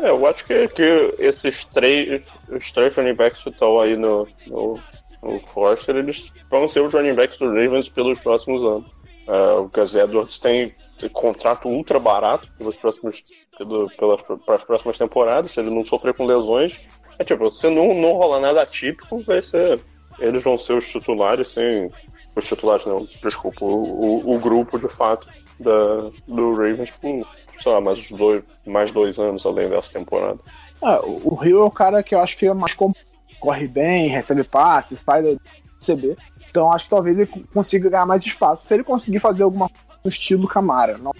É, eu acho que, que esses três, os três running backs que estão aí no, no, no roster, eles vão ser os running backs do Ravens pelos próximos anos. É, o Gus Edwards tem, tem contrato ultra barato pelos próximos, pelo, pelas, próximas temporadas, se ele não sofrer com lesões. É tipo, se não, não rolar nada atípico, vai ser. Eles vão ser os titulares sem. Os titulares não, desculpa, o, o, o grupo de fato da, do Ravens por, sei lá, mais dois, mais dois anos além dessa temporada. Ah, o Rio é o cara que eu acho que é mais corre bem, recebe passes, sai do CB. Então acho que talvez ele consiga ganhar mais espaço. Se ele conseguir fazer alguma coisa no estilo Camara, não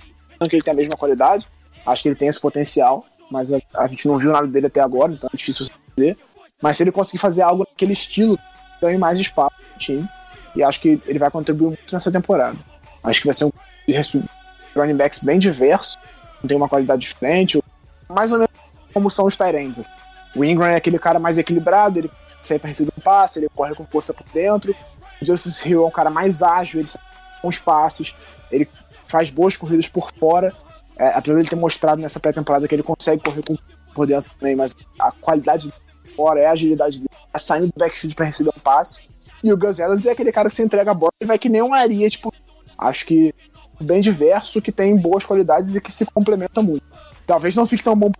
que ele tem a mesma qualidade, acho que ele tem esse potencial, mas a, a gente não viu nada dele até agora, então é difícil dizer. Mas se ele conseguir fazer algo naquele estilo, ganhe mais espaço no time. E acho que ele vai contribuir muito nessa temporada. Acho que vai ser um running backs bem diverso, tem uma qualidade diferente, mais ou menos como são os Tyrands. Assim. O Ingram é aquele cara mais equilibrado, ele sempre recebe um passe, ele corre com força por dentro. O Justice Hill é um cara mais ágil, ele com os passes, ele faz boas corridas por fora. É, apesar dele ter mostrado nessa pré-temporada que ele consegue correr com, por dentro também, mas a qualidade fora é a agilidade dele, é saindo do backfield para receber um passe. E o Gus Edwards é aquele cara que se entrega a bola e vai que nem um Aria, tipo, acho que bem diverso, que tem boas qualidades e que se complementa muito. Talvez não fique tão bom,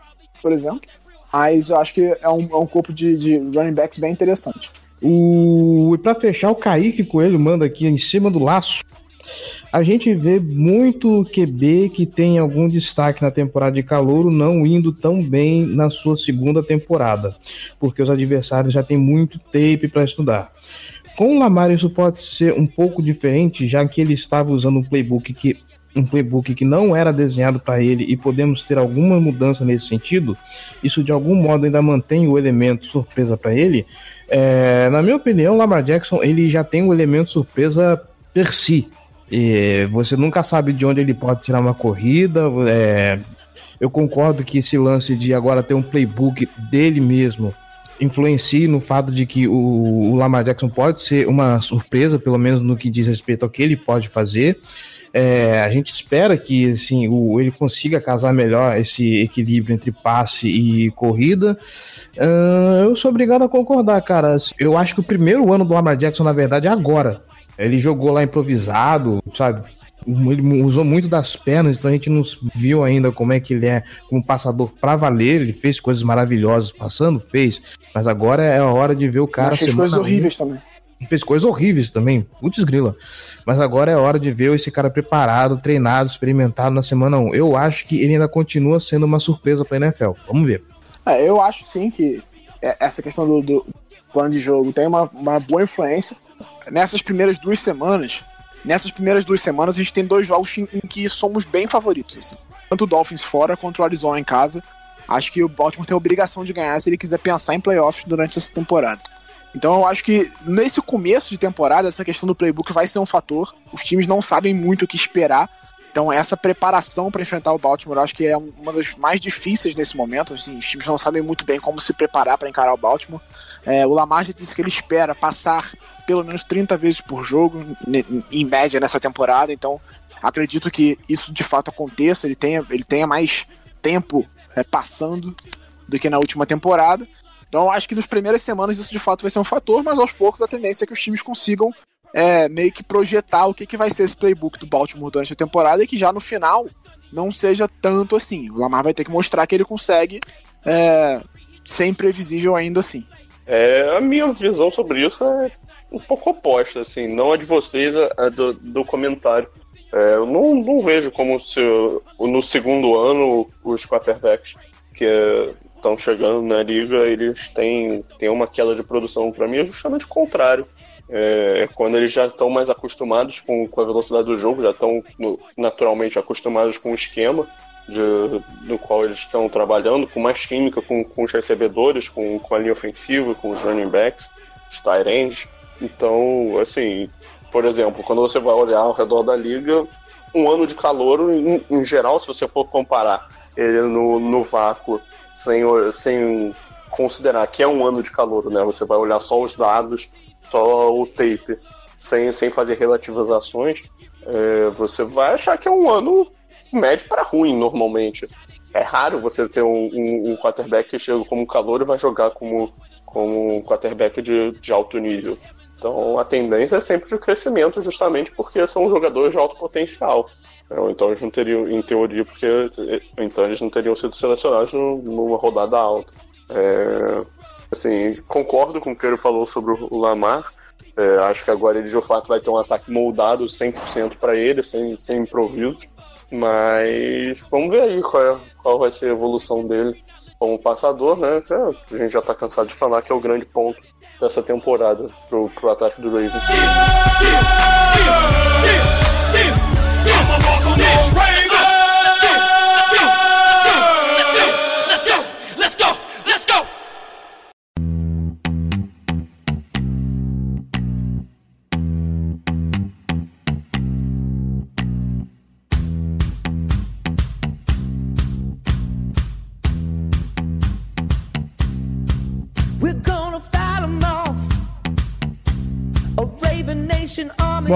por exemplo, mas eu acho que é um, é um corpo de, de running backs bem interessante. O... E para fechar, o Kaique Coelho manda aqui em cima do laço. A gente vê muito QB que tem algum destaque na temporada de calouro não indo tão bem na sua segunda temporada, porque os adversários já têm muito tape para estudar. Com o Lamar isso pode ser um pouco diferente, já que ele estava usando um playbook que um playbook que não era desenhado para ele e podemos ter alguma mudança nesse sentido, isso de algum modo ainda mantém o elemento surpresa para ele. É, na minha opinião, Lamar Jackson ele já tem o elemento surpresa per si. E você nunca sabe de onde ele pode tirar uma corrida. É, eu concordo que esse lance de agora ter um playbook dele mesmo influencie no fato de que o, Lamar Jackson pode ser uma surpresa, pelo menos no que diz respeito ao que ele pode fazer. É, a gente espera que assim, o, ele consiga casar melhor esse equilíbrio entre passe e corrida. Uh, eu sou obrigado a concordar, cara. Eu acho que o primeiro ano do Lamar Jackson, na verdade, é agora. Ele jogou lá improvisado, sabe? ele usou muito das pernas, então a gente não viu ainda como é que ele é como passador para valer. Ele fez coisas maravilhosas passando, fez, mas agora é a hora de ver o cara. Mas fez coisas horríveis também. Fez coisas horríveis também, putz grila. Mas agora é hora de ver esse cara preparado, treinado, experimentado na semana 1. Eu acho que ele ainda continua sendo uma surpresa para NFL. Vamos ver. É, eu acho sim que essa questão do, do plano de jogo tem uma, uma boa influência. Nessas primeiras duas semanas, nessas primeiras duas semanas a gente tem dois jogos em, em que somos bem favoritos. Assim. Tanto o Dolphins fora quanto o Arizona em casa. Acho que o Baltimore tem a obrigação de ganhar se ele quiser pensar em playoffs durante essa temporada. Então eu acho que nesse começo de temporada, essa questão do playbook vai ser um fator. Os times não sabem muito o que esperar. Então essa preparação para enfrentar o Baltimore, eu acho que é uma das mais difíceis nesse momento. Assim, os times não sabem muito bem como se preparar para encarar o Baltimore. É, o Lamar já disse que ele espera passar pelo menos 30 vezes por jogo, em média, nessa temporada. Então, acredito que isso de fato aconteça. Ele tenha, ele tenha mais tempo é, passando do que na última temporada. Então, acho que nas primeiras semanas isso de fato vai ser um fator, mas aos poucos a tendência é que os times consigam é, meio que projetar o que, que vai ser esse playbook do Baltimore durante a temporada e que já no final não seja tanto assim. O Lamar vai ter que mostrar que ele consegue é, ser imprevisível ainda assim. É, a minha visão sobre isso é um pouco oposta, assim, não a de vocês, a, do, do comentário. É, eu não, não vejo como se no segundo ano os quarterbacks que estão chegando na liga eles têm, têm uma queda de produção. Para mim é justamente o contrário. É, quando eles já estão mais acostumados com, com a velocidade do jogo, já estão naturalmente acostumados com o esquema de, do qual eles estão trabalhando, com mais química com, com os recebedores, com, com a linha ofensiva, com os running backs, os tight ends. Então, assim, por exemplo, quando você vai olhar ao redor da liga, um ano de calor, em, em geral, se você for comparar ele no, no vácuo, sem, sem considerar que é um ano de calor, né? Você vai olhar só os dados, só o tape, sem, sem fazer relativizações, é, você vai achar que é um ano médio para ruim, normalmente. É raro você ter um, um, um quarterback que chega como calor e vai jogar como, como um quarterback de, de alto nível. Então a tendência é sempre de crescimento, justamente porque são jogadores de alto potencial. Então eles não teriam, em teoria, porque então eles não teriam sido selecionados numa rodada alta. É, assim, concordo com o que ele falou sobre o Lamar. É, acho que agora ele de fato vai ter um ataque moldado 100% para ele, sem, sem improvisos. Mas vamos ver aí qual, é, qual vai ser a evolução dele. como passador, né? É, a gente já tá cansado de falar que é o grande ponto dessa temporada pro, pro ataque do Ravens.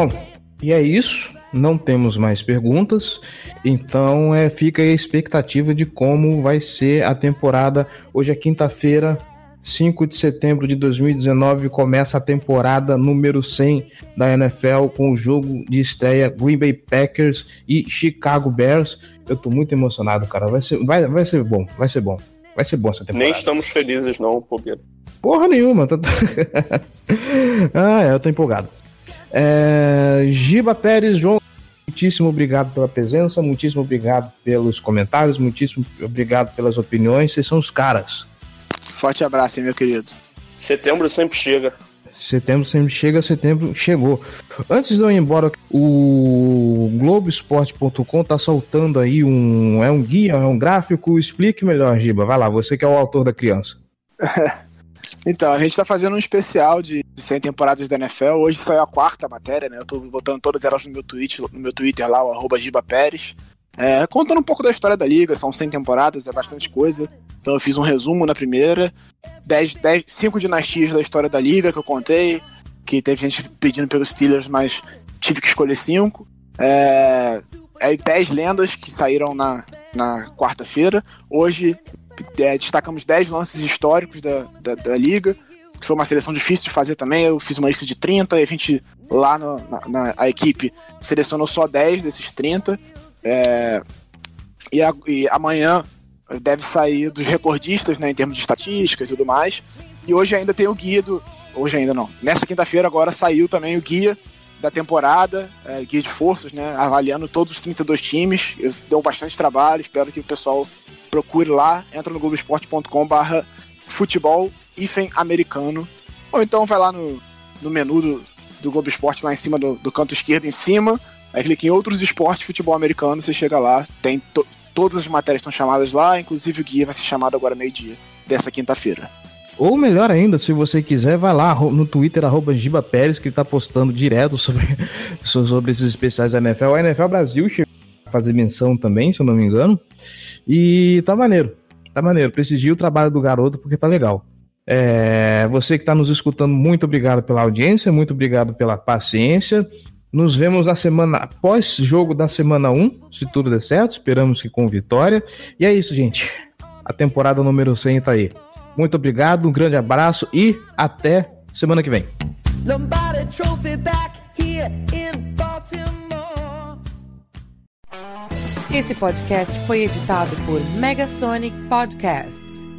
Bom, e é isso. Não temos mais perguntas. Então é, fica aí a expectativa de como vai ser a temporada. Hoje é quinta-feira, 5 de setembro de 2019, começa a temporada número 100 da NFL com o jogo de estreia Green Bay Packers e Chicago Bears. Eu tô muito emocionado, cara. Vai ser, vai, vai ser bom, vai ser bom. Vai ser bom essa temporada. Nem estamos felizes, não, Pogueiro. Porra nenhuma. Tá... ah, eu tô empolgado. É, Giba Pérez, João, muitíssimo obrigado pela presença, muitíssimo obrigado pelos comentários, muitíssimo obrigado pelas opiniões, vocês são os caras. Forte abraço, hein, meu querido. Setembro sempre chega. Setembro sempre chega, setembro chegou. Antes de eu ir embora, o Globoesporte.com tá soltando aí um. É um guia, é um gráfico. Explique melhor, Giba. Vai lá, você que é o autor da criança. Então, a gente tá fazendo um especial de, de 100 temporadas da NFL. Hoje saiu a quarta matéria, né? Eu tô botando todas elas no meu, tweet, no meu Twitter lá, o arroba Giba Pérez. É, contando um pouco da história da liga, são 100 temporadas, é bastante coisa. Então eu fiz um resumo na primeira. 10, 10, 5 dinastias da história da liga que eu contei. Que teve gente pedindo pelos Steelers, mas tive que escolher 5. É, é 10 lendas que saíram na, na quarta-feira. Hoje é, destacamos 10 lances históricos da, da, da, liga, que foi uma seleção difícil de fazer também. Eu fiz uma lista de 30 e a gente, lá no, na, na, a equipe, selecionou só 10 desses 30. É, e, a, e, amanhã deve sair dos recordistas né, em termos de estatística e tudo mais. E hoje ainda tem o guia do. Hoje ainda não. Nessa quinta-feira agora saiu também o guia da temporada, é, guia de forças, né? Avaliando todos os 32 times. Eu, deu bastante trabalho, espero que o pessoal procure lá, entra no globoesporte.com barra futebol hífen americano. Ou então vai lá no, no menu do, do Globo Esporte, lá em cima do, do canto esquerdo, em cima. Aí clica em outros esportes, futebol americano, você chega lá. Tem to, todas as matérias estão chamadas lá, inclusive o guia vai ser chamado agora meio-dia, dessa quinta-feira. Ou melhor ainda, se você quiser, vai lá no Twitter, arroba Giba Pérez, que ele tá postando direto sobre, sobre esses especiais da NFL. A NFL Brasil chegou a fazer menção também, se eu não me engano. E tá maneiro. Tá maneiro. Prestigie o trabalho do garoto porque tá legal. É, você que está nos escutando, muito obrigado pela audiência, muito obrigado pela paciência. Nos vemos na semana após jogo da semana 1, se tudo der certo. Esperamos que com vitória. E é isso, gente. A temporada número 100 tá aí. Muito obrigado, um grande abraço e até semana que vem. Esse podcast foi editado por Megasonic Podcasts.